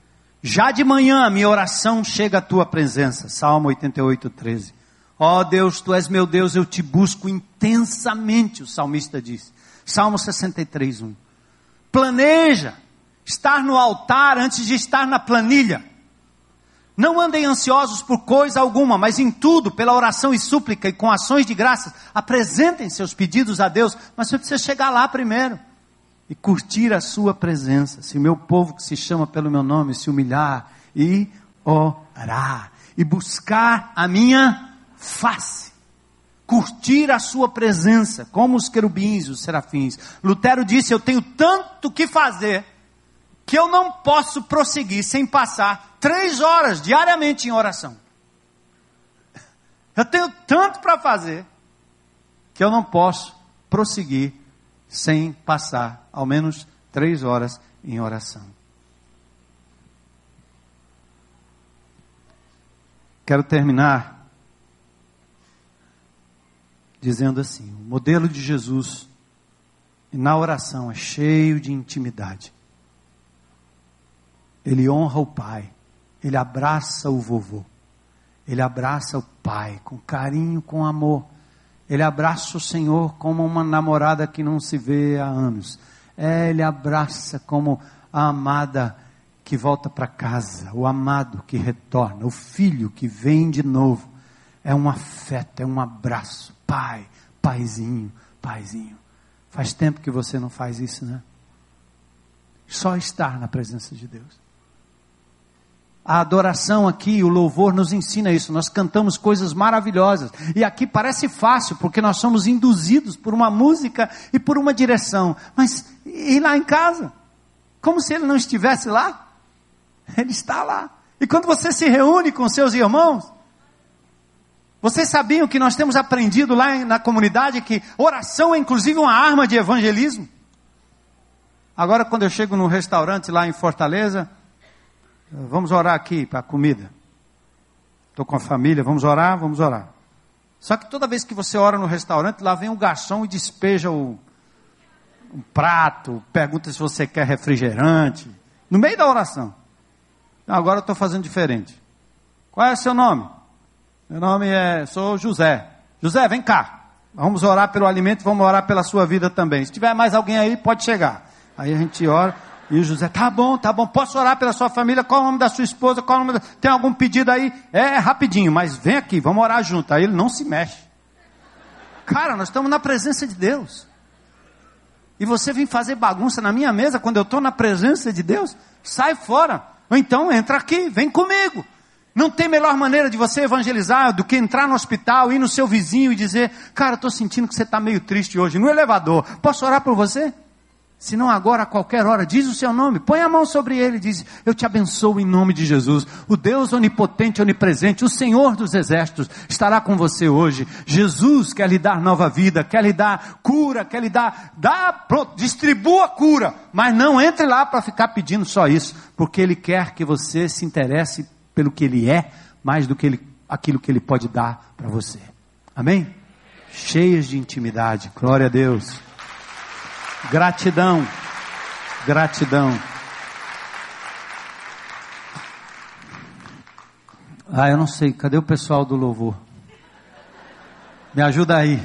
Já de manhã minha oração chega à tua presença. Salmo 88, 13. Ó oh Deus, tu és meu Deus, eu te busco intensamente, o salmista diz. Salmo 63, 1. Planeja estar no altar antes de estar na planilha. Não andem ansiosos por coisa alguma, mas em tudo, pela oração e súplica e com ações de graças, apresentem seus pedidos a Deus, mas você precisa chegar lá primeiro e curtir a sua presença. Se o meu povo que se chama pelo meu nome se humilhar e orar e buscar a minha face. Curtir a sua presença, como os querubins, os serafins. Lutero disse: Eu tenho tanto que fazer, que eu não posso prosseguir sem passar três horas diariamente em oração. Eu tenho tanto para fazer, que eu não posso prosseguir sem passar ao menos três horas em oração. Quero terminar dizendo assim: o modelo de Jesus na oração é cheio de intimidade. Ele honra o pai, ele abraça o vovô, ele abraça o pai com carinho, com amor. Ele abraça o Senhor como uma namorada que não se vê há anos. É, ele abraça como a amada que volta para casa, o amado que retorna, o filho que vem de novo. É um afeto, é um abraço. Pai, paizinho, paizinho. Faz tempo que você não faz isso, né? Só estar na presença de Deus. A adoração aqui, o louvor nos ensina isso. Nós cantamos coisas maravilhosas. E aqui parece fácil, porque nós somos induzidos por uma música e por uma direção. Mas e lá em casa? Como se ele não estivesse lá? Ele está lá. E quando você se reúne com seus irmãos, vocês sabiam que nós temos aprendido lá na comunidade que oração é inclusive uma arma de evangelismo? Agora, quando eu chego num restaurante lá em Fortaleza, Vamos orar aqui para a comida. Estou com a família, vamos orar, vamos orar. Só que toda vez que você ora no restaurante, lá vem o garçom e despeja o, um prato, pergunta se você quer refrigerante, no meio da oração. Então, agora eu estou fazendo diferente. Qual é o seu nome? Meu nome é, sou José. José, vem cá. Vamos orar pelo alimento, vamos orar pela sua vida também. Se tiver mais alguém aí, pode chegar. Aí a gente ora. E o José, tá bom, tá bom, posso orar pela sua família, qual o nome da sua esposa, qual o nome da... Tem algum pedido aí? É, é rapidinho, mas vem aqui, vamos orar junto. Aí ele não se mexe. Cara, nós estamos na presença de Deus. E você vem fazer bagunça na minha mesa quando eu estou na presença de Deus? Sai fora. Ou então entra aqui, vem comigo. Não tem melhor maneira de você evangelizar do que entrar no hospital, ir no seu vizinho e dizer: Cara, estou sentindo que você está meio triste hoje, no elevador. Posso orar por você? Se não agora, a qualquer hora, diz o seu nome, põe a mão sobre ele e diz: Eu te abençoo em nome de Jesus. O Deus onipotente, onipresente, o Senhor dos exércitos, estará com você hoje. Jesus quer lhe dar nova vida, quer lhe dar cura, quer lhe dar, dá, pronto, distribua cura, mas não entre lá para ficar pedindo só isso, porque Ele quer que você se interesse pelo que Ele é, mais do que ele, aquilo que Ele pode dar para você. Amém? Cheias de intimidade, glória a Deus. Gratidão. Gratidão. Ah, eu não sei, cadê o pessoal do louvor? Me ajuda aí.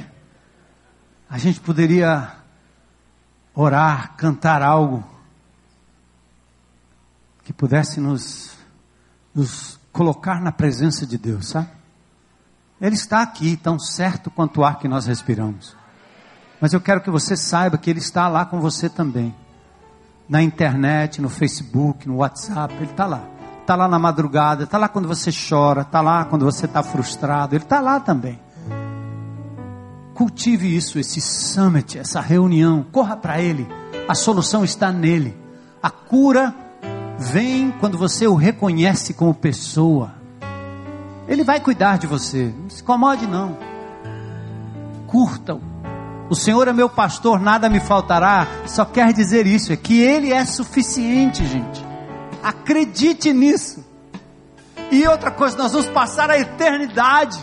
A gente poderia orar, cantar algo que pudesse nos, nos colocar na presença de Deus, sabe? Ele está aqui, tão certo quanto o ar que nós respiramos. Mas eu quero que você saiba que Ele está lá com você também. Na internet, no Facebook, no WhatsApp, Ele está lá. Está lá na madrugada, está lá quando você chora, está lá quando você está frustrado, Ele está lá também. Cultive isso, esse summit, essa reunião, corra para Ele. A solução está nele. A cura vem quando você o reconhece como pessoa. Ele vai cuidar de você. Não se incomode, não. Curta-o o Senhor é meu pastor, nada me faltará. Só quer dizer isso, é que Ele é suficiente, gente. Acredite nisso. E outra coisa, nós vamos passar a eternidade.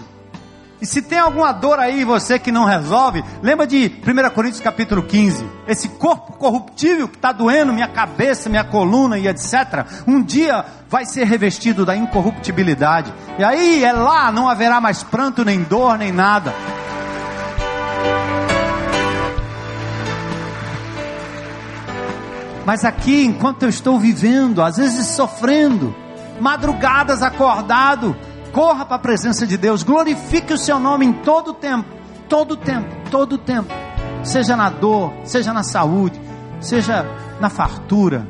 E se tem alguma dor aí você que não resolve, lembra de 1 Coríntios capítulo 15. Esse corpo corruptível que está doendo minha cabeça, minha coluna e etc. Um dia vai ser revestido da incorruptibilidade. E aí é lá, não haverá mais pranto, nem dor, nem nada. Mas aqui, enquanto eu estou vivendo, às vezes sofrendo, madrugadas acordado, corra para a presença de Deus, glorifique o seu nome em todo o tempo, todo o tempo, todo o tempo. Seja na dor, seja na saúde, seja na fartura,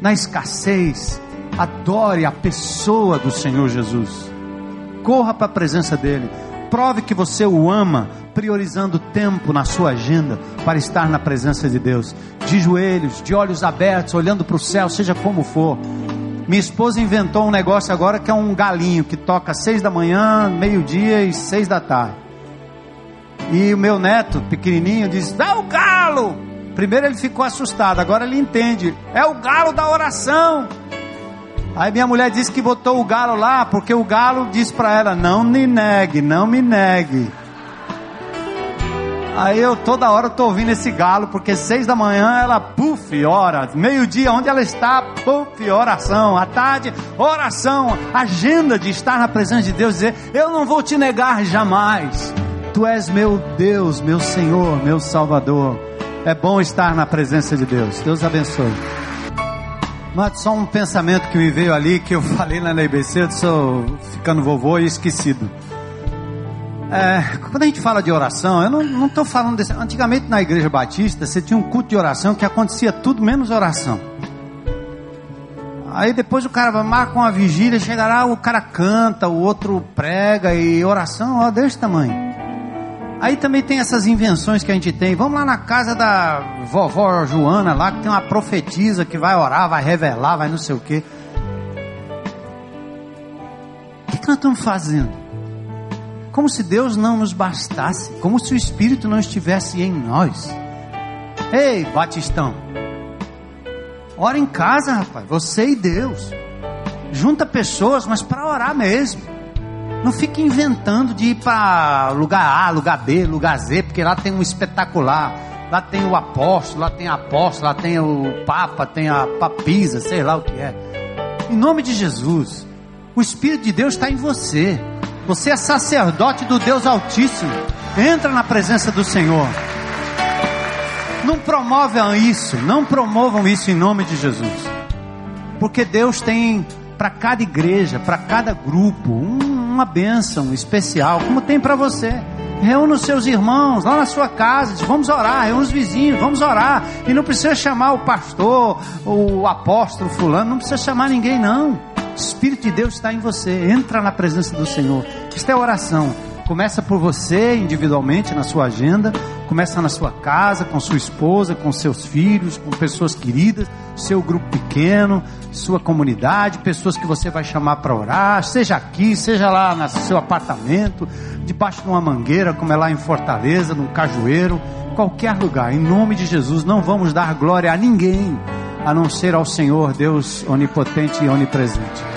na escassez. Adore a pessoa do Senhor Jesus. Corra para a presença dele. Prove que você o ama, priorizando tempo na sua agenda para estar na presença de Deus. De joelhos, de olhos abertos, olhando para o céu, seja como for. Minha esposa inventou um negócio agora que é um galinho que toca seis da manhã, meio-dia e seis da tarde. E o meu neto, pequenininho, diz: É o galo! Primeiro ele ficou assustado, agora ele entende: é o galo da oração. Aí minha mulher disse que botou o galo lá porque o galo disse para ela: Não me negue, não me negue. Aí eu toda hora estou ouvindo esse galo, porque seis da manhã ela, puf, ora. Meio-dia, onde ela está, puf, oração. À tarde, oração. Agenda de estar na presença de Deus, dizer: Eu não vou te negar jamais. Tu és meu Deus, meu Senhor, meu Salvador. É bom estar na presença de Deus. Deus abençoe. Mas só um pensamento que me veio ali, que eu falei na IBC, eu sou ficando vovô e esquecido. É, quando a gente fala de oração, eu não estou falando desse. Antigamente na igreja batista, você tinha um culto de oração que acontecia tudo menos oração. Aí depois o cara marca uma vigília, chega lá, o cara canta, o outro prega e oração, ó, desse tamanho. Aí também tem essas invenções que a gente tem. Vamos lá na casa da vovó Joana, lá que tem uma profetisa que vai orar, vai revelar, vai não sei o quê. O que, que nós estamos fazendo? Como se Deus não nos bastasse, como se o Espírito não estivesse em nós. Ei, Batistão, ora em casa, rapaz, você e Deus. Junta pessoas, mas para orar mesmo. Não fique inventando de ir para lugar A, lugar B, lugar Z, porque lá tem um espetacular. Lá tem o apóstolo, lá tem a apóstolo, lá tem o papa, tem a papisa, sei lá o que é. Em nome de Jesus, o Espírito de Deus está em você. Você é sacerdote do Deus Altíssimo. Entra na presença do Senhor. Não promovam isso, não promovam isso em nome de Jesus. Porque Deus tem para cada igreja, para cada grupo, uma bênção especial, como tem para você. Reúna os seus irmãos lá na sua casa, diz, vamos orar, reúna os vizinhos, vamos orar. E não precisa chamar o pastor, o apóstolo fulano, não precisa chamar ninguém não. Espírito de Deus está em você, entra na presença do Senhor. Isto é oração. Começa por você individualmente na sua agenda, começa na sua casa, com sua esposa, com seus filhos, com pessoas queridas, seu grupo pequeno, sua comunidade, pessoas que você vai chamar para orar, seja aqui, seja lá no seu apartamento, debaixo de uma mangueira, como é lá em Fortaleza, num cajueiro, qualquer lugar. Em nome de Jesus, não vamos dar glória a ninguém, a não ser ao Senhor, Deus onipotente e onipresente.